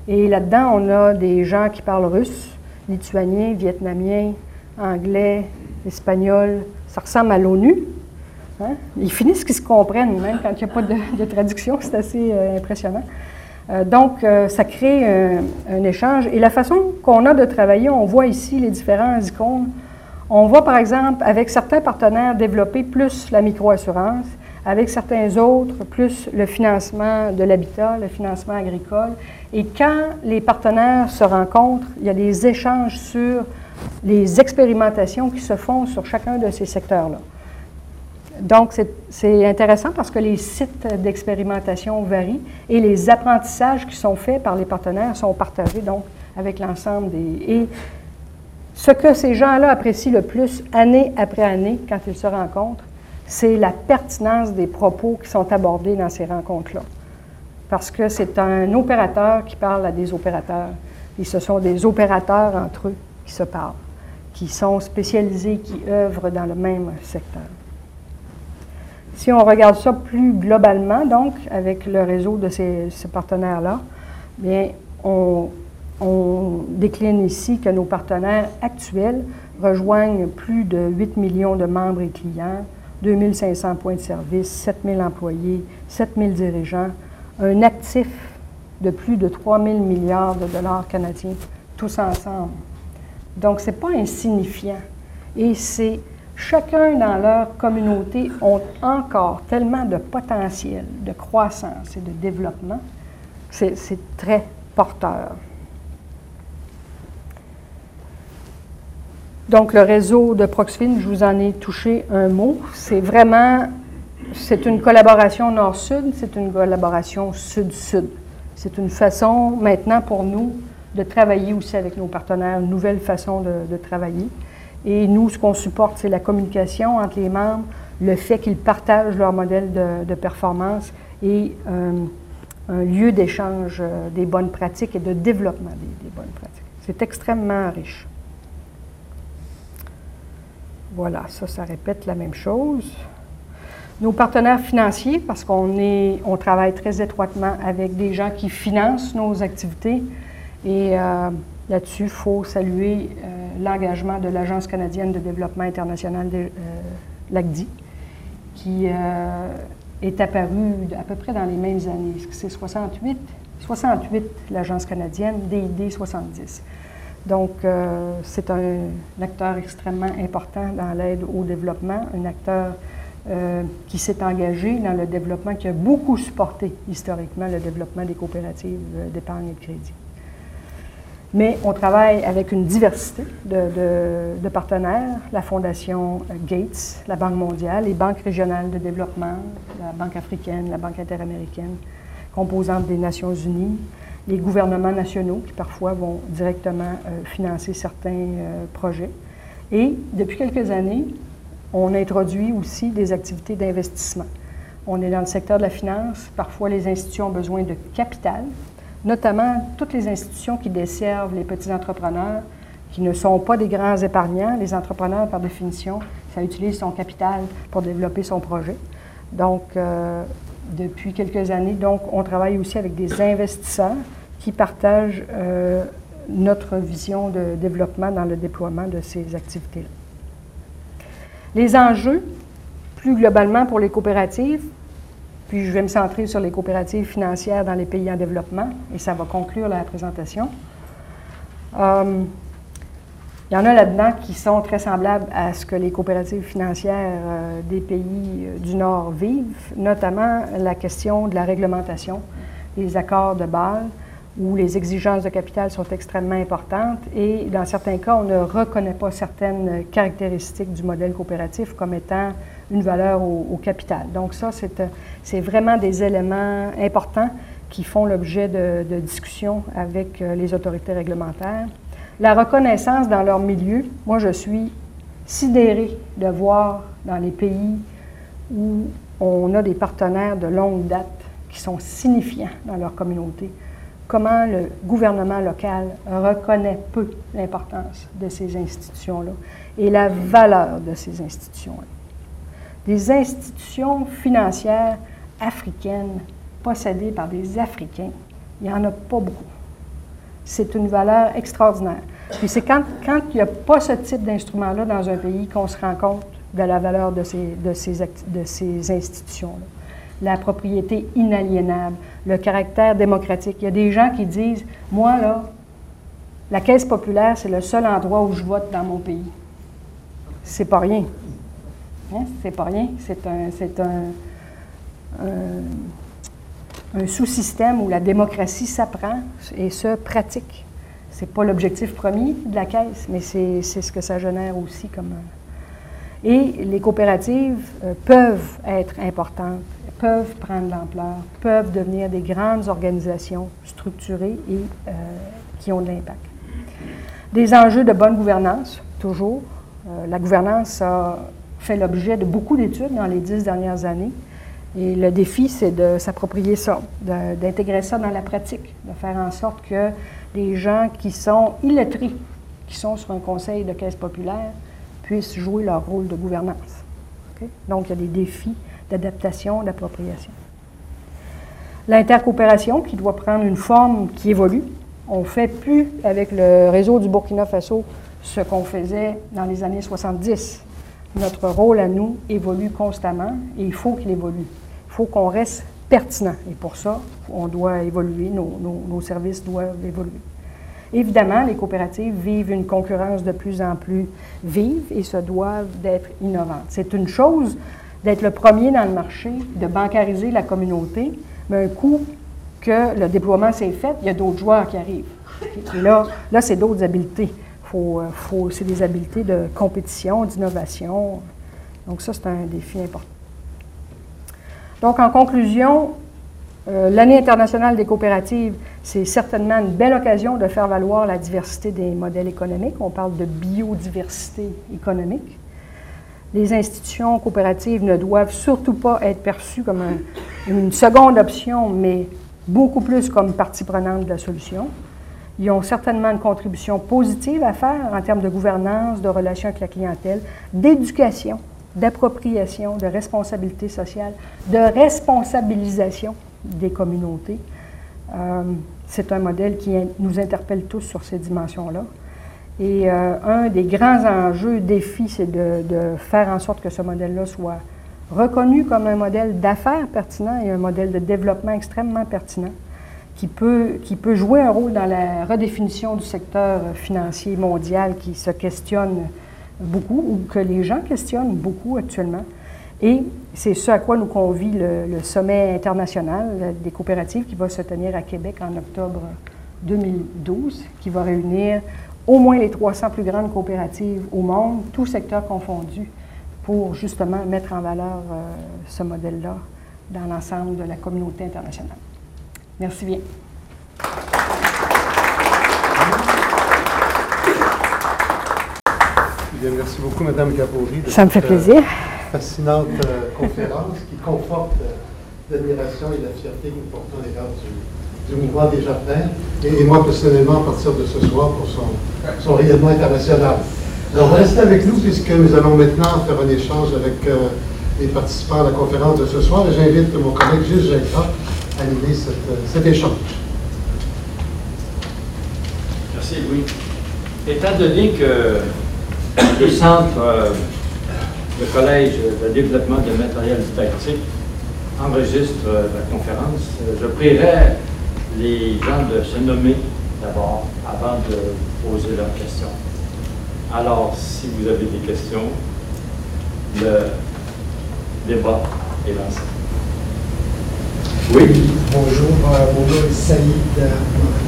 et là-dedans, on a des gens qui parlent russe, lituanien, vietnamien, anglais, espagnol. Ça ressemble à l'ONU, Hein? Ils finissent qu'ils se comprennent, même quand il n'y a pas de, traduction, c'est assez euh, impressionnant. Euh, donc, euh, ça crée un, échange. Et la façon qu'on a de travailler, on voit ici les différents icônes. On voit, par exemple, avec certains partenaires, développer plus la microassurance, avec certains autres, plus le financement de l'habitat, le financement agricole. Et quand les partenaires se rencontrent, il y a des échanges sur les expérimentations qui se font sur chacun de ces secteurs-là. Donc, c'est intéressant parce que les sites d'expérimentation varient et les apprentissages qui sont faits par les partenaires sont partagés donc avec l'ensemble des. Et ce que ces gens-là apprécient le plus année après année quand ils se rencontrent, c'est la pertinence des propos qui sont abordés dans ces rencontres-là. Parce que c'est un opérateur qui parle à des opérateurs. Et ce sont des opérateurs entre eux qui se parlent, qui sont spécialisés, qui œuvrent dans le même secteur. Si on regarde ça plus globalement, donc, avec le réseau de ces, partenaires-là, bien, on, décline ici que nos partenaires actuels rejoignent plus de 8 millions de membres et clients, 2500 points de service, 7000 employés, 7000 dirigeants, un actif de plus de 3 000 milliards de dollars canadiens, tous ensemble. Donc, ce n'est pas insignifiant. Et c'est chacun dans leur communauté ont encore tellement de potentiel de croissance et de développement. C'est très porteur. Donc, le réseau de Proxfin, je vous en ai touché un mot. C'est vraiment, c'est une collaboration nord-sud, c'est une collaboration sud-sud. C'est une façon maintenant pour nous de travailler aussi avec nos partenaires, une nouvelle façon de, travailler. Et nous, ce qu'on supporte, c'est la communication entre les membres, le fait qu'ils partagent leur modèle de, performance et euh, un lieu d'échange euh, des bonnes pratiques et de développement des bonnes pratiques. C'est extrêmement riche. Voilà, ça, ça répète la même chose. Nos partenaires financiers, parce qu'on on travaille très étroitement avec des gens qui financent nos activités. Et euh, là-dessus, il faut saluer euh, l'engagement de l'Agence canadienne de développement international, de, euh, l'ACDI, qui est apparu à peu près dans les mêmes années. C'est 68? 68, l'Agence canadienne, DID 70. Donc, euh, c'est un, acteur extrêmement important dans l'aide au développement, un acteur euh, qui s'est engagé dans le développement, qui a beaucoup supporté historiquement le développement des coopératives euh, d'épargne et de crédit. Mais on travaille avec une diversité de, de, partenaires, la Fondation Gates, la Banque mondiale, les banques régionales de développement, la Banque africaine, la Banque interaméricaine, composante des Nations unies, les gouvernements nationaux qui parfois vont directement euh, financer certains euh, projets. Et depuis quelques années, on introduit aussi des activités d'investissement. On est dans le secteur de la finance. Parfois, les institutions ont besoin de capital, notamment toutes les institutions qui desservent les petits entrepreneurs, qui ne sont pas des grands épargnants. Les entrepreneurs, par définition, ça utilise son capital pour développer son projet. Donc, euh, depuis quelques années. Donc, on travaille aussi avec des investisseurs qui partagent euh, notre vision de développement dans le déploiement de ces activités-là. Les enjeux, plus globalement pour les coopératives, puis je vais me centrer sur les coopératives financières dans les pays en développement, et ça va conclure la présentation. Euh, il y en a là-dedans qui sont très semblables à ce que les coopératives financières euh, des pays euh, du Nord vivent, notamment la question de la réglementation, les accords de Bâle, où les exigences de capital sont extrêmement importantes et dans certains cas, on ne reconnaît pas certaines caractéristiques du modèle coopératif comme étant une valeur au, capital. Donc ça, euh, c'est vraiment des éléments importants qui font l'objet de, de discussions avec les autorités réglementaires la reconnaissance dans leur milieu, moi je suis sidérée de voir dans les pays où on a des partenaires de longue date qui sont signifiants dans leur communauté, comment le gouvernement local reconnaît peu l'importance de ces institutions-là et la valeur de ces institutions-là. Des institutions financières africaines possédées par des Africains, il n'y en a pas beaucoup c'est une valeur extraordinaire. Puis c'est quand, il n'y a pas ce type d'instrument-là dans un pays qu'on se rend compte de la valeur de ces, institutions-là. La propriété inaliénable, le caractère démocratique. Il y a des gens qui disent, moi, là, la caisse populaire, c'est le seul endroit où je vote dans mon pays. C'est pas rien. Hein? C'est pas rien. C'est un sous-système où la démocratie s'apprend et se pratique. Ce n'est pas l'objectif premier de la caisse, mais c'est ce que ça génère aussi comme. Euh, et les coopératives euh, peuvent être importantes, peuvent prendre l'ampleur, peuvent devenir des grandes organisations structurées et euh, qui ont de l'impact. Des enjeux de bonne gouvernance, toujours. la gouvernance a fait l'objet de beaucoup d'études dans les dix dernières années. Et le défi, c'est de s'approprier ça, d'intégrer ça dans la pratique, de faire en sorte que les gens qui sont illettrés, qui sont sur un conseil de caisse populaire, puissent jouer leur rôle de gouvernance. Donc, il y a des défis d'adaptation, d'appropriation. L'intercoopération qui doit prendre une forme qui évolue. On ne fait plus avec le réseau du Burkina Faso ce qu'on faisait dans les années 70. Notre rôle à nous évolue constamment et il faut qu'il évolue. Il faut qu'on reste Et pour ça, on doit évoluer, nos, services doivent évoluer. Évidemment, les coopératives vivent une concurrence de plus en plus vive et se doivent d'être innovantes. C'est une chose d'être le premier dans le marché, de bancariser la communauté, mais un coup que le déploiement s'est fait, il y a d'autres joueurs qui arrivent. Et là, là c'est d'autres habiletés. Faut, faut, c'est des habiletés de compétition, d'innovation. Donc ça, c'est un défi important. Donc, en conclusion, euh, l'année internationale des coopératives, c'est certainement une belle occasion de faire valoir la diversité des modèles économiques. On parle de biodiversité économique. Les institutions coopératives ne doivent surtout pas être perçues comme une seconde option, mais beaucoup plus comme partie prenante de la solution. Ils ont certainement une contribution positive à faire en termes de gouvernance, de relations avec la clientèle, d'éducation d'appropriation, de responsabilité sociale, de responsabilisation des communautés. Euh, c'est un modèle qui nous interpelle tous sur ces dimensions-là. Et euh, un des grands enjeux, défis, c'est de, de, faire en sorte que ce modèle-là soit reconnu comme un modèle d'affaires pertinent et un modèle de développement extrêmement pertinent qui peut, qui peut jouer un rôle dans la redéfinition du secteur financier mondial qui se questionne beaucoup ou que les gens questionnent beaucoup actuellement. Et c'est ce à quoi nous convie le, sommet international des coopératives qui va se tenir à Québec en octobre 2012, qui va réunir au moins les 300 plus grandes coopératives au monde, tout secteur confondu, pour justement mettre en valeur euh, ce modèle-là dans l'ensemble de la communauté internationale. Merci bien. Merci beaucoup, Mme Gabory. Ça me fait plaisir. fascinante euh, conférence qui conforte euh, l'admiration et la fierté que nous portons à l'égard du, mouvement des jardins et, moi personnellement à partir de ce soir pour son, son rayonnement international. Alors, restez avec nous puisque nous allons maintenant faire un échange avec euh, les participants à la conférence de ce soir et j'invite mon collègue Gilles Jacob à animer cet échange. Merci, Louis. Étant donné que le centre, euh, le collège de développement de matériel didactique enregistre euh, la conférence. Je prierai les gens de se nommer d'abord avant de poser leurs questions. Alors, si vous avez des questions, le débat est lancé. Oui. Bonjour, euh, mon nom est Saïd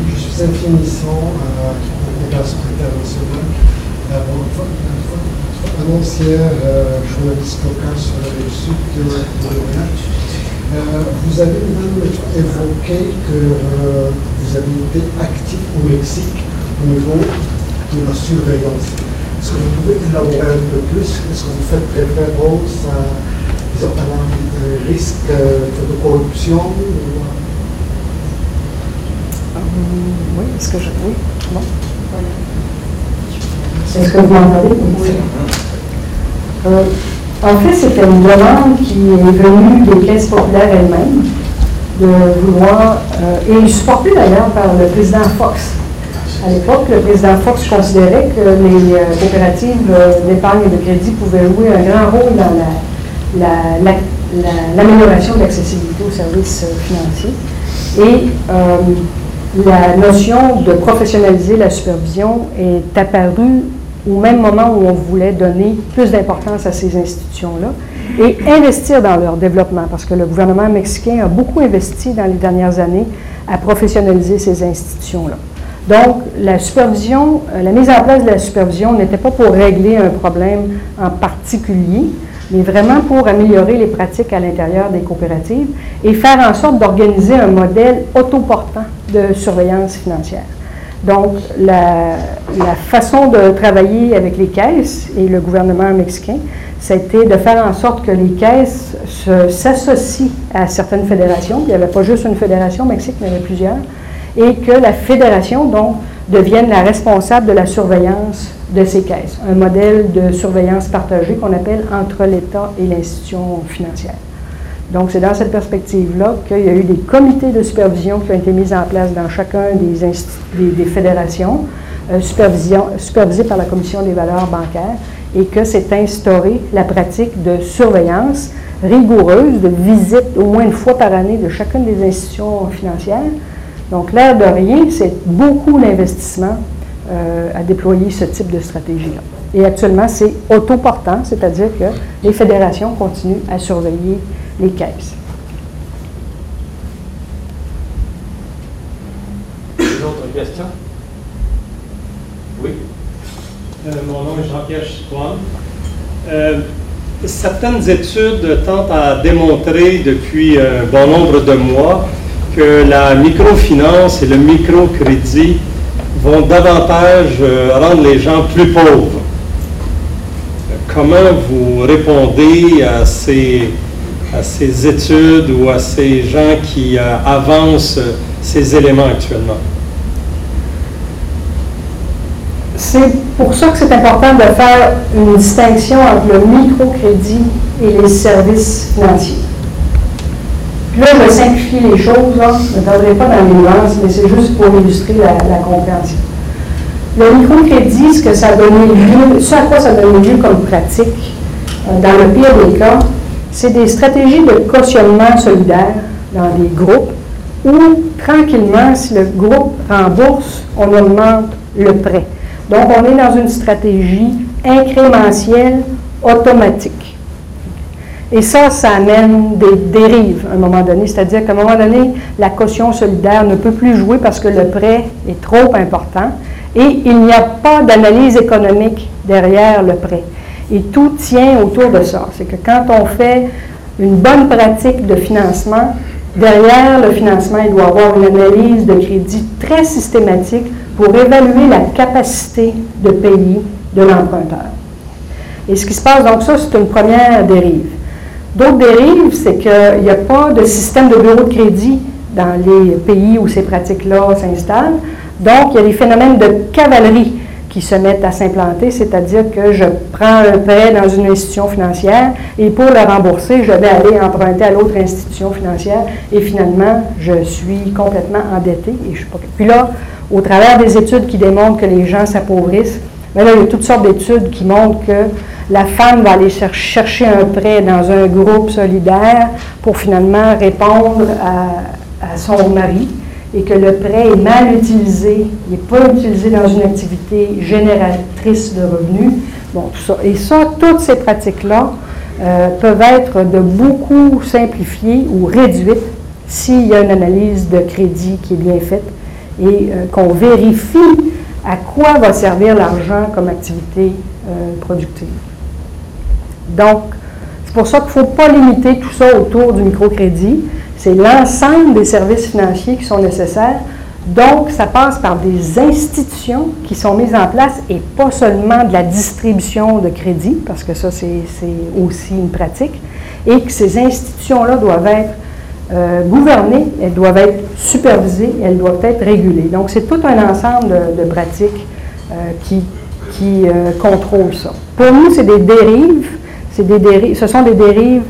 Je suis un finissant euh, au secrétaire national un ancien euh, journaliste local sur le sud de Montréal. Euh, vous avez même évoqué que euh, vous avez été actif au Mexique au niveau de la surveillance. Est-ce que vous pouvez élaborer un peu plus? Est-ce que vous faites référence à, un risque de corruption Oui, est-ce que je. Oui, bon. Est-ce que vous m'entendez euh, En fait, c'était une demande qui est venue des caisses populaires elles-mêmes, de vouloir, euh, et supportée d'ailleurs par le président Fox. À l'époque, le président Fox considérait que les euh, coopératives d'épargne et de crédit pouvaient jouer un grand rôle dans l'amélioration de l'accessibilité aux services financiers. Et la notion de professionnaliser la supervision est apparue au même moment où on voulait donner plus d'importance à ces institutions-là et investir dans leur développement, parce que le gouvernement mexicain a beaucoup investi dans les dernières années à professionnaliser ces institutions-là. Donc, la supervision, euh, la mise en place de la supervision n'était pas pour régler un problème en particulier, mais vraiment pour améliorer les pratiques à l'intérieur des coopératives et faire en sorte d'organiser un modèle autoportant de surveillance financière. Donc, la, façon de travailler avec les caisses et le gouvernement mexicain, c'était de faire en sorte que les caisses s'associent à certaines fédérations. Il n'y avait pas juste une fédération au Mexique, mais il y en avait plusieurs. Et que la fédération, donc, devienne la responsable de la surveillance de ces caisses. Un modèle de surveillance partagée qu'on appelle entre l'État et l'institution financière. Donc, c'est dans cette perspective-là qu'il y a eu des comités de supervision qui ont été mis en place dans chacun des, fédérations, euh, supervisés par la Commission des valeurs bancaires, et que s'est instaurée la pratique de surveillance rigoureuse de visite au moins une fois par année de chacune des institutions financières. Donc, l'air de rien, c'est beaucoup d'investissement euh, à déployer ce type de stratégie-là. Et actuellement, c'est autoportant, c'est-à-dire que les fédérations continuent à surveiller les caisses. D'autres questions? Oui. Euh, mon nom est Jean-Pierre Chicoine. Euh, certaines études tentent à démontrer depuis un bon nombre de mois que la microfinance et le microcrédit vont davantage euh, rendre les gens plus pauvres. Comment vous répondez à ces, à ces études ou à ces gens qui euh, avancent ces éléments actuellement? C'est pour ça que c'est important de faire une distinction entre le microcrédit et les services financiers. là, je vais simplifier les choses, là. je ne parlerai pas dans les nuances, mais c'est juste pour illustrer la, compréhension. Le microcrédit, ce que ça a lieu, ce à quoi ça donne lieu comme pratique, euh, dans le pire des cas, c'est des stratégies de cautionnement solidaire dans des groupes où, tranquillement, si le groupe rembourse, on augmente le prêt. Donc, on est dans une stratégie incrémentielle automatique. Et ça, ça amène des dérives à un moment donné. C'est-à-dire qu'à un moment donné, la caution solidaire ne peut plus jouer parce que le prêt est trop important et il n'y a pas d'analyse économique derrière le prêt. Et tout tient autour de ça. C'est que quand on fait une bonne pratique de financement, derrière le financement, il doit y avoir une analyse de crédit très systématique pour évaluer la capacité de payer de l'emprunteur. Et ce qui se passe, donc ça, c'est une première dérive. D'autres dérives, c'est qu'il n'y a pas de système de bureau de crédit dans les pays où ces pratiques-là s'installent. Donc, il y a des phénomènes de cavalerie qui se mettent à s'implanter, c'est-à-dire que je prends un prêt dans une institution financière et pour le rembourser, je vais aller emprunter à l'autre institution financière et finalement, je suis complètement endetté. Et je suis pas... Puis là, au travers des études qui démontrent que les gens s'appauvrissent, mais là, il y a toutes sortes d'études qui montrent que la femme va aller chercher un prêt dans un groupe solidaire pour finalement répondre à son mari et que le prêt est mal utilisé, il n'est pas utilisé dans une activité génératrice de revenus. Bon, tout ça. Et ça, toutes ces pratiques-là euh, peuvent être de beaucoup simplifiées ou réduites s'il y a une analyse de crédit qui est bien faite et euh, qu'on vérifie à quoi va servir l'argent comme activité euh, productive. Donc, c'est pour ça qu'il ne faut pas limiter tout ça autour du microcrédit. C'est l'ensemble des services financiers qui sont nécessaires. Donc, ça passe par des institutions qui sont mises en place et pas seulement de la distribution de crédit, parce que ça, c'est aussi une pratique, et que ces institutions-là doivent être euh, gouvernées, elles doivent être supervisées, elles doivent être régulées. Donc, c'est tout un ensemble de, pratiques euh, qui, qui euh, contrôlent ça. Pour nous, c'est des des dérives, ce sont des dérives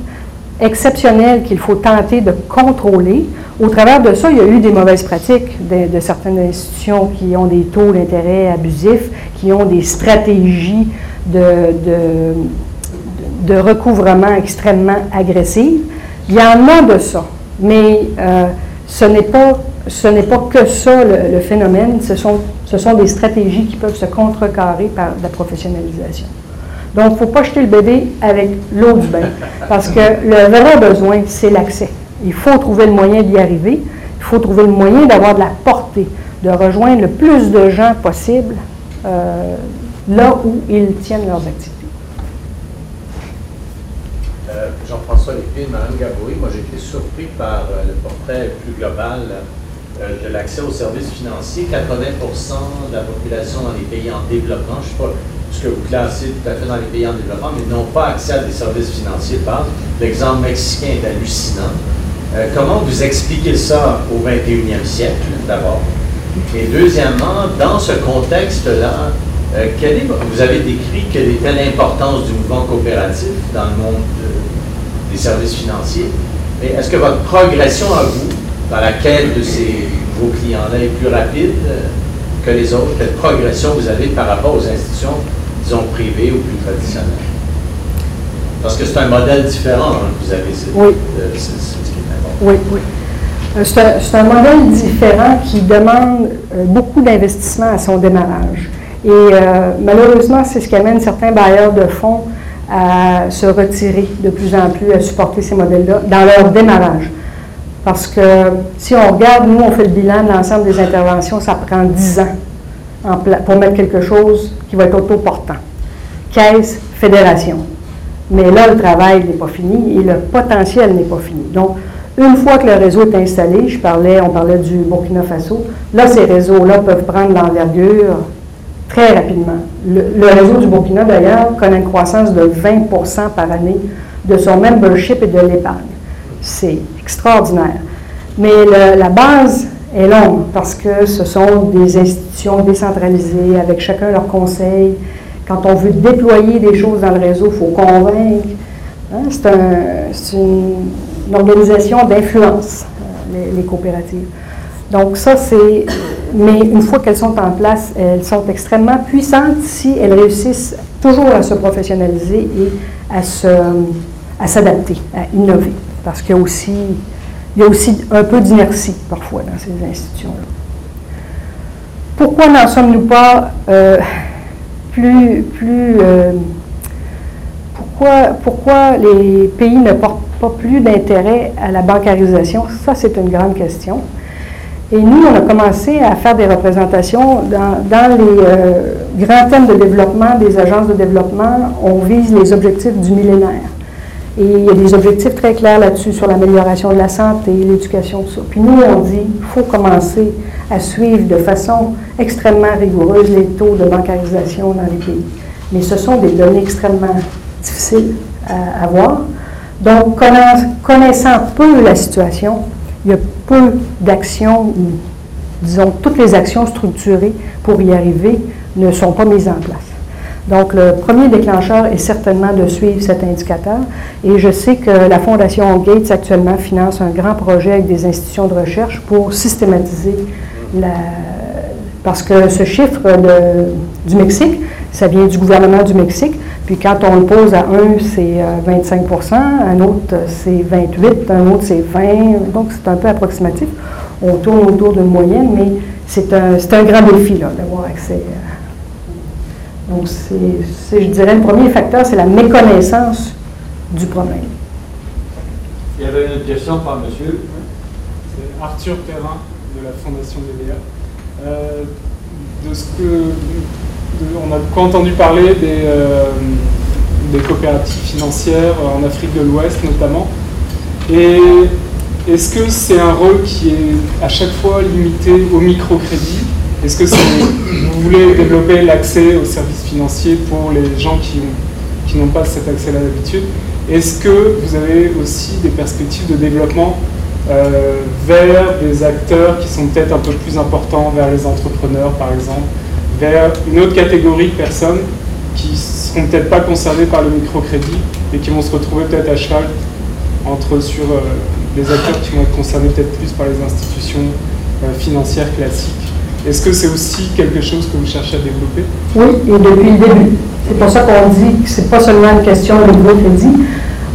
exceptionnelles qu'il faut tenter de contrôler. Au travers de ça, il y a eu des mauvaises pratiques de, certaines institutions qui ont des taux d'intérêt abusifs, qui ont des stratégies de, recouvrement extrêmement agressives. Il y en a de ça, mais euh, ce n'est pas pas que ça le, le, phénomène, ce sont, ce sont des stratégies qui peuvent se contrecarrer par la professionnalisation. Donc, il ne faut pas jeter le bébé avec l'eau du bain, parce que le vrai besoin, c'est l'accès. Il faut trouver le moyen d'y arriver, il faut trouver le moyen d'avoir de la portée, de rejoindre le plus de gens possible euh, là où ils tiennent leurs activités. Euh, Jean-François Lépine, Mme Gaboury, moi j'ai été surpris par euh, le portrait plus global de l'accès aux services financiers. 80% de la population dans les pays en développement, je ne sais pas ce que vous classez tout à fait dans les pays en développement, mais n'ont pas accès à des services financiers de. L'exemple mexicain est hallucinant. Euh, comment vous expliquez ça au 21e siècle, d'abord? Et deuxièmement, dans ce contexte-là, euh, vous avez décrit quelle était l'importance du mouvement coopératif dans le monde des services financiers. Mais est-ce que votre progression à vous, dans la quête de ces, vos clients-là, est plus rapide euh, que les autres? Quelle progression vous avez par rapport aux institutions disons, privé ou plus traditionnel? Parce que c'est un modèle différent hein, que vous avez. Oui. Euh, c'est ce qui est important. Oui, oui. Euh, C'est un, modèle différent qui demande euh, beaucoup d'investissement à son démarrage. Et euh, malheureusement, c'est ce qui amène certains bailleurs de fonds à se retirer de plus en plus, à supporter ces modèles-là dans leur démarrage. Parce que si on regarde, nous, on fait le bilan de l'ensemble des interventions, ça prend 10 ans en pour mettre quelque chose qui va être autoportant. Caisse, fédération. Mais là, le travail n'est pas fini et le potentiel n'est pas fini. Donc, une fois que le réseau est installé, je parlais, on parlait du Burkina Faso, là, ces réseaux-là peuvent prendre l'envergure très rapidement. Le, réseau du Burkina, d'ailleurs, connaît une croissance de 20% par année de son membership et de l'épargne. C'est extraordinaire. Mais la base est longue parce que ce sont des institutions décentralisées avec chacun leur conseil. Quand on veut déployer des choses dans le réseau, il faut convaincre. Hein, C'est un- c'est une, organisation d'influence, euh, les, coopératives. Donc ça, c'est... Mais une fois qu'elles sont en place, elles sont extrêmement puissantes si elles réussissent toujours à se professionnaliser et à se, à s'adapter, à innover. Parce qu'il y a aussi, il y a aussi un peu d'inertie parfois dans ces institutions-là. Pourquoi n'en sommes-nous pas euh, plus... plus euh, pourquoi, pourquoi les pays ne portent pas plus d'intérêt à la bancarisation? Ça, c'est une grande question. Et nous, on a commencé à faire des représentations dans, dans les euh, grands thèmes de développement des agences de développement. On vise les objectifs du millénaire. Et il y a des objectifs très clairs là-dessus sur l'amélioration de la santé, l'éducation, tout ça. Puis nous, on dit qu'il faut commencer à suivre de façon extrêmement rigoureuse les taux de bancarisation dans les pays. Mais ce sont des données extrêmement difficiles à avoir. Donc, connaiss- connaissant peu la situation, il y a peu d'actions, disons, toutes les actions structurées pour y arriver ne sont pas mises en place. Donc, le premier déclencheur est certainement de suivre cet indicateur. Et je sais que la Fondation Gates actuellement finance un grand projet avec des institutions de recherche pour systématiser la... Parce que ce chiffre du Mexique, ça vient du gouvernement du Mexique. Puis quand on le pose à un, c'est euh, 25% un autre, euh, c'est 28 un autre, c'est 20 Donc, c'est un peu approximatif. On tourne autour d'une moyenne, mais c'est un, un grand défi d'avoir accès. à- Donc, c'est, je dirais, le premier facteur, c'est la méconnaissance du problème. Il y avait une autre question par monsieur. C'est Arthur Perrin de la Fondation BVA. Euh, de ce que de- on a beaucoup entendu parler des, euh, des coopératives financières en Afrique de l'Ouest notamment. Et est-ce que c'est un rôle qui est à chaque fois limité au microcrédit? Est-ce que vous voulez développer l'accès aux services financiers pour les gens qui, qui n'ont pas cet accès-là d'habitude? Est-ce que vous avez aussi des perspectives de développement euh, vers des acteurs qui sont peut-être un peu plus importants, vers les entrepreneurs par exemple, vers une autre catégorie de personnes qui ne seront peut-être pas concernées par le microcrédit et qui vont se retrouver peut-être à cheval entre sur euh, des acteurs qui vont être concernés peut-être plus par les institutions euh, financières classiques? Est-ce que c'est aussi quelque chose que vous cherchez à développer? Oui, et depuis le début. C'est pour ça qu'on dit que c'est pas seulement une question de microcrédit.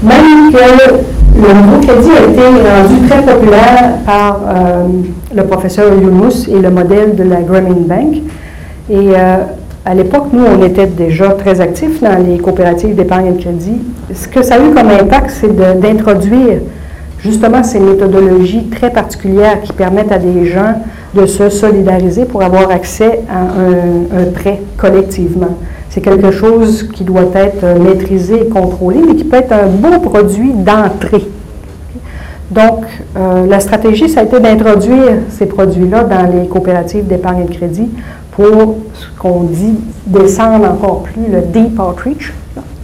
Même que le microcrédit a été rendu très populaire par euh, le professeur Younous et le modèle de la Grameen Bank. Et euh, à l'époque, nous, on était déjà très actifs dans les coopératives d'épargne et de crédit. Ce que ça a eu comme impact, c'est d'introduire justement ces méthodologies très particulières qui permettent à des gens de se solidariser pour avoir accès à un, prêt collectivement. C'est quelque chose qui doit être euh, maîtrisé et contrôlé, mais qui peut être un bon produit d'entrée. Donc, euh, la stratégie, ça a été d'introduire ces produits-là dans les coopératives d'épargne et de crédit pour ce qu'on dit descendre encore plus le deep outreach,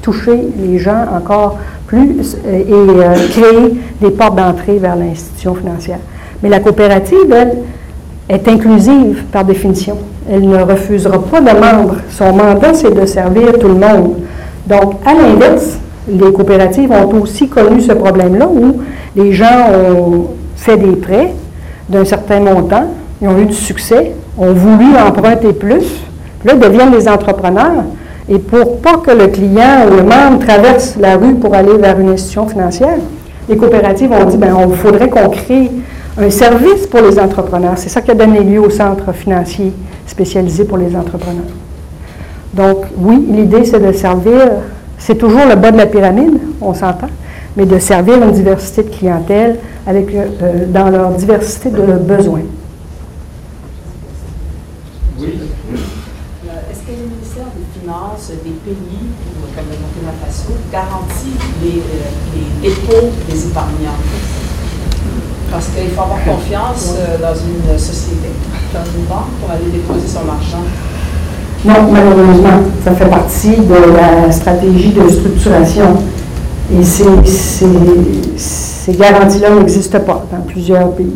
toucher les gens encore plus euh, et créer des portes d'entrée vers l'institution financière. Mais la coopérative, elle, est inclusive par définition. Elle ne refusera pas de membres. Son mandat, c'est de servir tout le monde. Donc, à l'inverse, les coopératives ont aussi connu ce problème-là où les gens ont fait des prêts d'un certain montant, ils ont eu du succès, ont voulu emprunter plus, puis là, deviennent des entrepreneurs Et pour pas que le client ou le membre traverse la rue pour aller vers une institution financière, les coopératives ont dit, bien, il faudrait qu'on crée un service pour les entrepreneurs. C'est ça qui a donné lieu au centre financier spécialisé pour les entrepreneurs. Donc, oui, l'idée, c'est de servir, c'est toujours le bas de la pyramide, on s'entend, mais de servir une diversité de clientèle avec, euh, dans leur diversité de besoins. Oui. Est-ce que le ministère des Finances des pays, comme le Burkina Faso, garantit les, euh, les dépôts des épargnants? Parce qu'il faut avoir confiance dans une société, dans une banque, pour aller déposer son argent. Non, malheureusement, ça fait partie de la stratégie de structuration. Et ces, ces garanties-là n'existent pas dans plusieurs pays.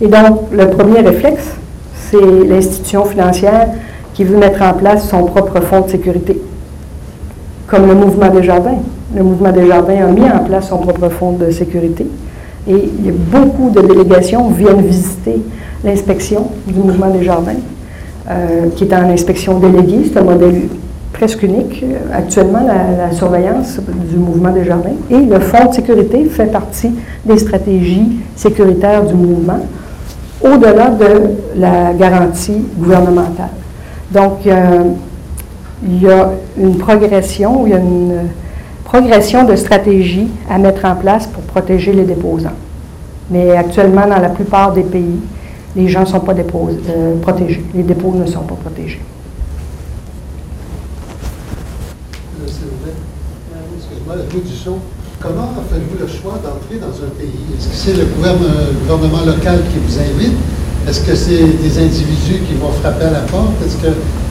Et donc, le premier réflexe, c'est l'institution financière qui veut mettre en place son propre fonds de sécurité, comme le mouvement des jardins. Le mouvement des jardins a mis en place son propre fonds de sécurité. Et beaucoup de délégations viennent visiter l'inspection du mouvement des jardins, euh, qui est en inspection déléguée. C'est un modèle presque unique euh, actuellement, la, surveillance du mouvement des jardins. Et le fonds de sécurité fait partie des stratégies sécuritaires du mouvement, au-delà de la garantie gouvernementale. Donc, il y a une progression, il y a une progression de stratégies à mettre en place pour protéger les déposants. Mais actuellement, dans la plupart des pays, les gens ne sont pas euh, protégés. Les dépôts ne sont pas protégés. Comment faites-vous le choix d'entrer dans un pays? Est-ce que c'est le gouvernement local qui vous invite? Est-ce que c'est des individus qui vont frapper à la porte?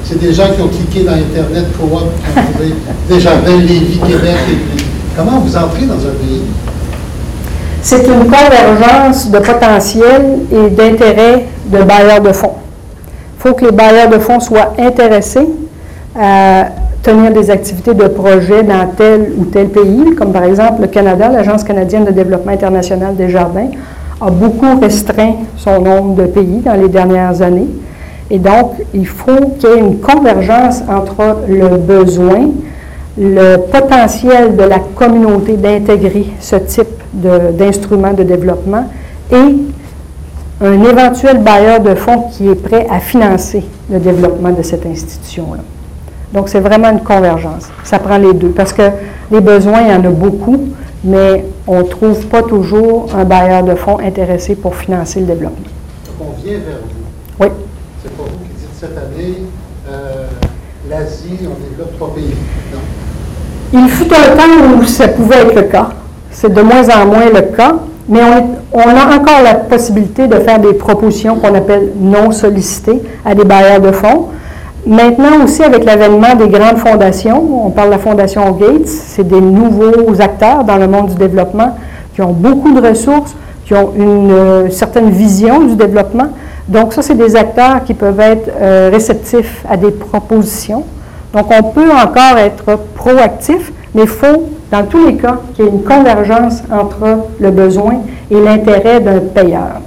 C'est des gens qui ont cliqué dans Internet Coop, qui ont trouvé Desjardins, Lévis, Québec? Comment vous entrez dans un pays? C'est une convergence de potentiel et d'intérêt de bailleurs de fonds. Il faut que les bailleurs de fonds soient intéressés à tenir des activités de projet dans tel ou tel pays, comme par exemple le Canada, l'Agence canadienne de développement international des jardins, a beaucoup restreint son nombre de pays dans les dernières années. Et donc, il faut qu'il y ait une convergence entre le besoin, le potentiel de la communauté d'intégrer ce type d'instrument de, développement et un éventuel bailleur de fonds qui est prêt à financer le développement de cette institution-là. Donc, c'est vraiment une convergence. Ça prend les deux parce que les besoins, il y en a beaucoup, mais on ne trouve pas toujours un bailleur de fonds intéressé pour financer le développement. Donc, on vient vers vous. Oui. C'est pas vous qui dites cette année, euh, l'Asie, on développe trois pays. Non. Il fut un temps où ça pouvait être le cas. C'est de moins en moins le cas, mais on, a encore la possibilité de faire des propositions qu'on appelle non sollicitées à des bailleurs de fonds. Maintenant aussi, avec l'avènement des grandes fondations, on parle de la Fondation Gates, c'est des nouveaux acteurs dans le monde du développement qui ont beaucoup de ressources, qui ont une euh, certaine vision du développement. Donc ça, c'est des acteurs qui peuvent être euh, réceptifs à des propositions. Donc on peut encore être proactif, mais il faut, dans tous les cas, qu'il y ait une convergence entre le besoin et l'intérêt d'un payeur.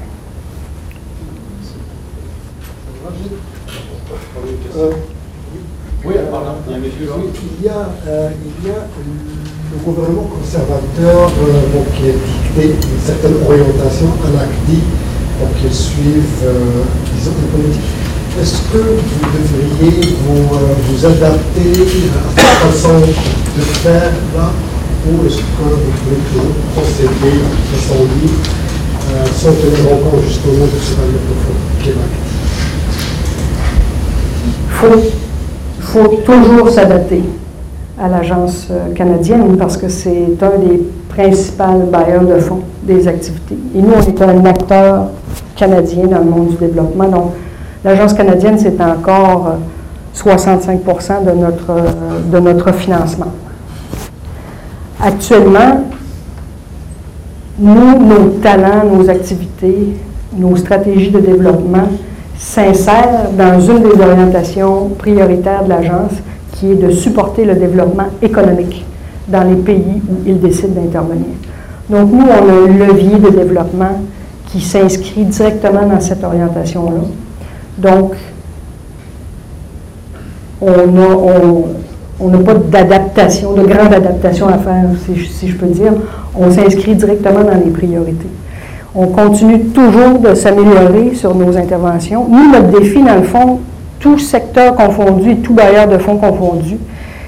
Euh, oui, pardon, il y a il y a, euh, il y a le gouvernement conservateur euh, qui a dicté une certaine orientation à l'ACDI pour qu'ils suivent, disons, les politiques. Est-ce que vous devriez vous, vous adapter à cette façon de faire là, ou est-ce que vous pouvez toujours procéder de façon libre, sans tenir en compte justement de ce est l'ACDI il faut, toujours s'adapter à l'agence euh, canadienne parce que c'est un des principaux bailleurs de fonds des activités. Et nous, on est un acteur canadien dans le monde du développement. Donc, l'agence canadienne, c'est encore 65 euh, de notre, euh, de notre financement. Actuellement, nous, nos talents, nos activités, nos stratégies de développement s'insère dans une des orientations prioritaires de l'agence, qui est de supporter le développement économique dans les pays où il décide d'intervenir. Donc nous, on a un levier de développement qui s'inscrit directement dans cette orientation-là. Donc, on, n'a pas d'adaptation, de grande adaptation à faire, si, je peux dire. On s'inscrit directement dans les priorités. On continue toujours de s'améliorer sur nos interventions. Nous, notre défi, dans le fond, tout secteur confondu et tout bailleur de fonds confondu,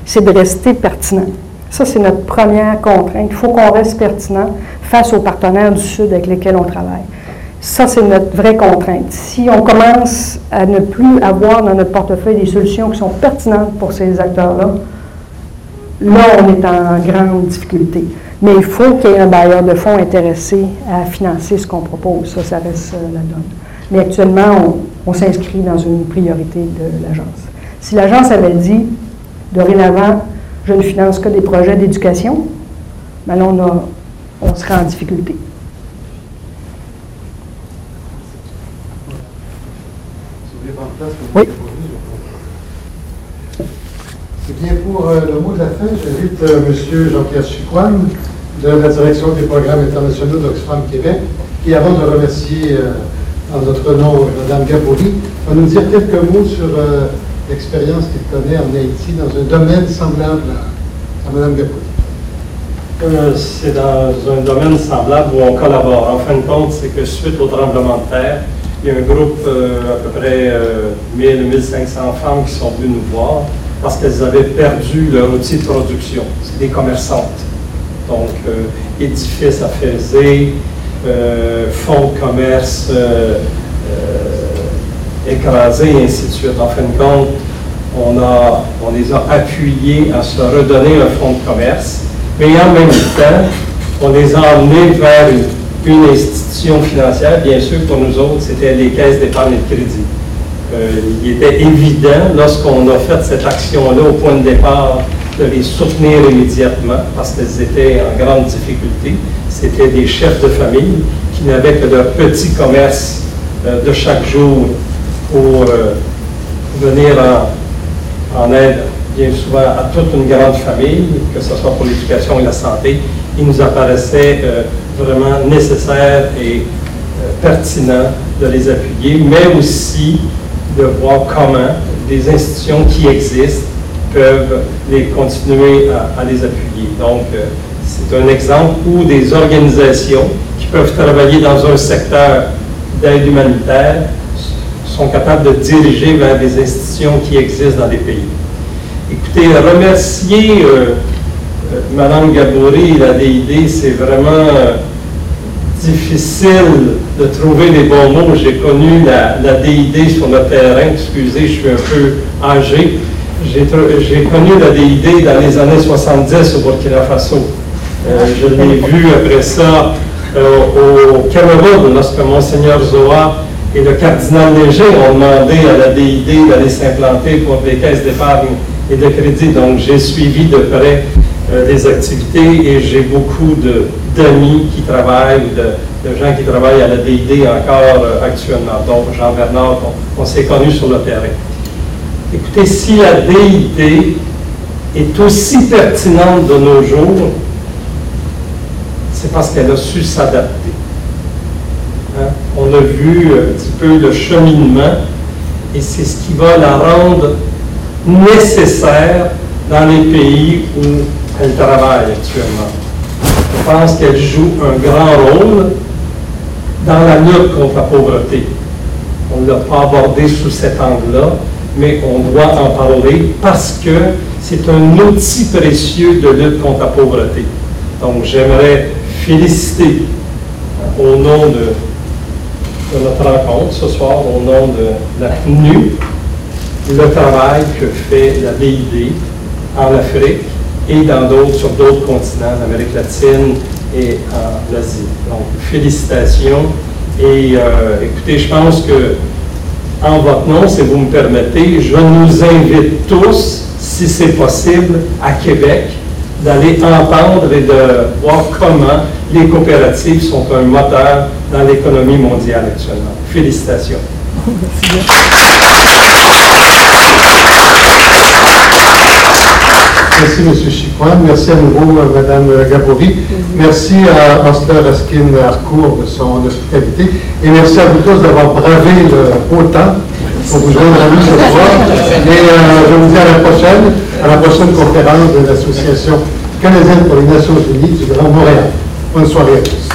c'est de rester pertinent. Ça, c'est notre première contrainte. Il faut qu'on reste pertinent face aux partenaires du Sud avec lesquels on travaille. Ça, c'est notre vraie contrainte. Si on commence à ne plus avoir dans notre portefeuille des solutions qui sont pertinentes pour ces acteurs-là, là, on est en grande difficulté. Mais il faut qu'il y ait un bailleur de fonds intéressé à financer ce qu'on propose. Ça, ça reste euh, la donne. Mais actuellement, on, s'inscrit dans une priorité de l'agence. Si l'agence avait dit, dorénavant, je ne finance que des projets d'éducation, bien là, on, on serait en difficulté. Oui. Eh bien, pour euh, le mot de la fin, j'invite euh, M. Jean-Pierre Chicoine de la direction des programmes internationaux d'Oxfam Québec, qui, avant de remercier euh, en notre nom Mme Gabouri, va nous dire quelques mots sur l'expérience qu'il connaît en Haïti dans un domaine semblable à, Mme Gabouri. c'est dans un domaine semblable où on collabore. En fin de compte, c'est que suite au tremblement de terre, il y a un groupe, euh, à peu près 1000-1500 euh, femmes qui sont venues nous voir parce qu'elles avaient perdu leur outil de production. C'est des commerçantes. Donc, euh, édifices à faiser, fonds de commerce écrasés, et ainsi de suite. En fin de compte, on, a, on les a appuyés à se redonner un fonds de commerce, mais en même temps, on les a emmenés vers une institution financière, bien sûr, pour nous autres, c'était les caisses d'épargne et de crédit. Euh, il était évident, lorsqu'on a fait cette action-là au point de départ, de les soutenir immédiatement parce qu'elles étaient en grande difficulté. C'était des chefs de famille qui n'avaient que leur petit commerce euh, de chaque jour pour euh, venir en, aide bien souvent à toute une grande famille, que ce soit pour l'éducation et la santé. Il nous apparaissait vraiment nécessaire et euh, pertinent de les appuyer, mais aussi de voir comment des institutions qui existent peuvent les continuer à, les appuyer. Donc, euh, c'est un exemple où des organisations qui peuvent travailler dans un secteur d'aide humanitaire sont capables de diriger vers des institutions qui existent dans des pays. Écoutez, remercier euh, Madame Gabouri, la DID, c'est vraiment difficile de trouver les bons mots. J'ai connu la, DID sur le terrain. Excusez, je suis un peu âgé. J'ai connu la DID dans les années 70 au Burkina Faso. Euh, je l'ai vu après ça euh, au Cameroun, lorsque Monseigneur Zoa et le cardinal Léger ont demandé à la DID d'aller s'implanter pour des caisses d'épargne et de crédit. Donc, j'ai suivi de près euh, des activités et j'ai beaucoup d'amis qui travaillent, de, de, gens qui travaillent à la DID encore euh, actuellement. Donc, Jean-Bernard, on, s'est connus sur le terrain. Écoutez, si la DID est aussi pertinente de nos jours, c'est parce qu'elle a su s'adapter. Hein? On a vu un petit peu le cheminement et c'est ce qui va la rendre nécessaire dans les pays où elle travaille actuellement. Je pense qu'elle joue un grand rôle dans la lutte contre la pauvreté. On ne l'a pas abordé sous cet angle-là, mais on doit en parler parce que c'est un outil précieux de lutte contre la pauvreté. Donc j'aimerais féliciter au nom de, notre rencontre ce soir, au nom de la CNU, le travail que fait la BID en Afrique et dans d'autres, sur d'autres continents, en Amérique latine et en Asie. Donc, félicitations. Et euh, écoutez, je pense que, en votre nom, si vous me permettez, je nous invite tous, si c'est possible, à Québec, d'aller entendre et de voir comment les coopératives sont un moteur dans l'économie mondiale actuellement. Félicitations. M. Chicoine. Merci à nouveau, euh, Mme Gabouri. Merci à Oscar Raskin Harcourt de son hospitalité. Et merci à vous tous d'avoir bravé le beau temps pour vous joindre à nous ce soir. Et euh, je vous dis à la prochaine. à la prochaine conférence de l'Association canadienne pour les Nations Unies du Grand Montréal. Bonne soirée à tous.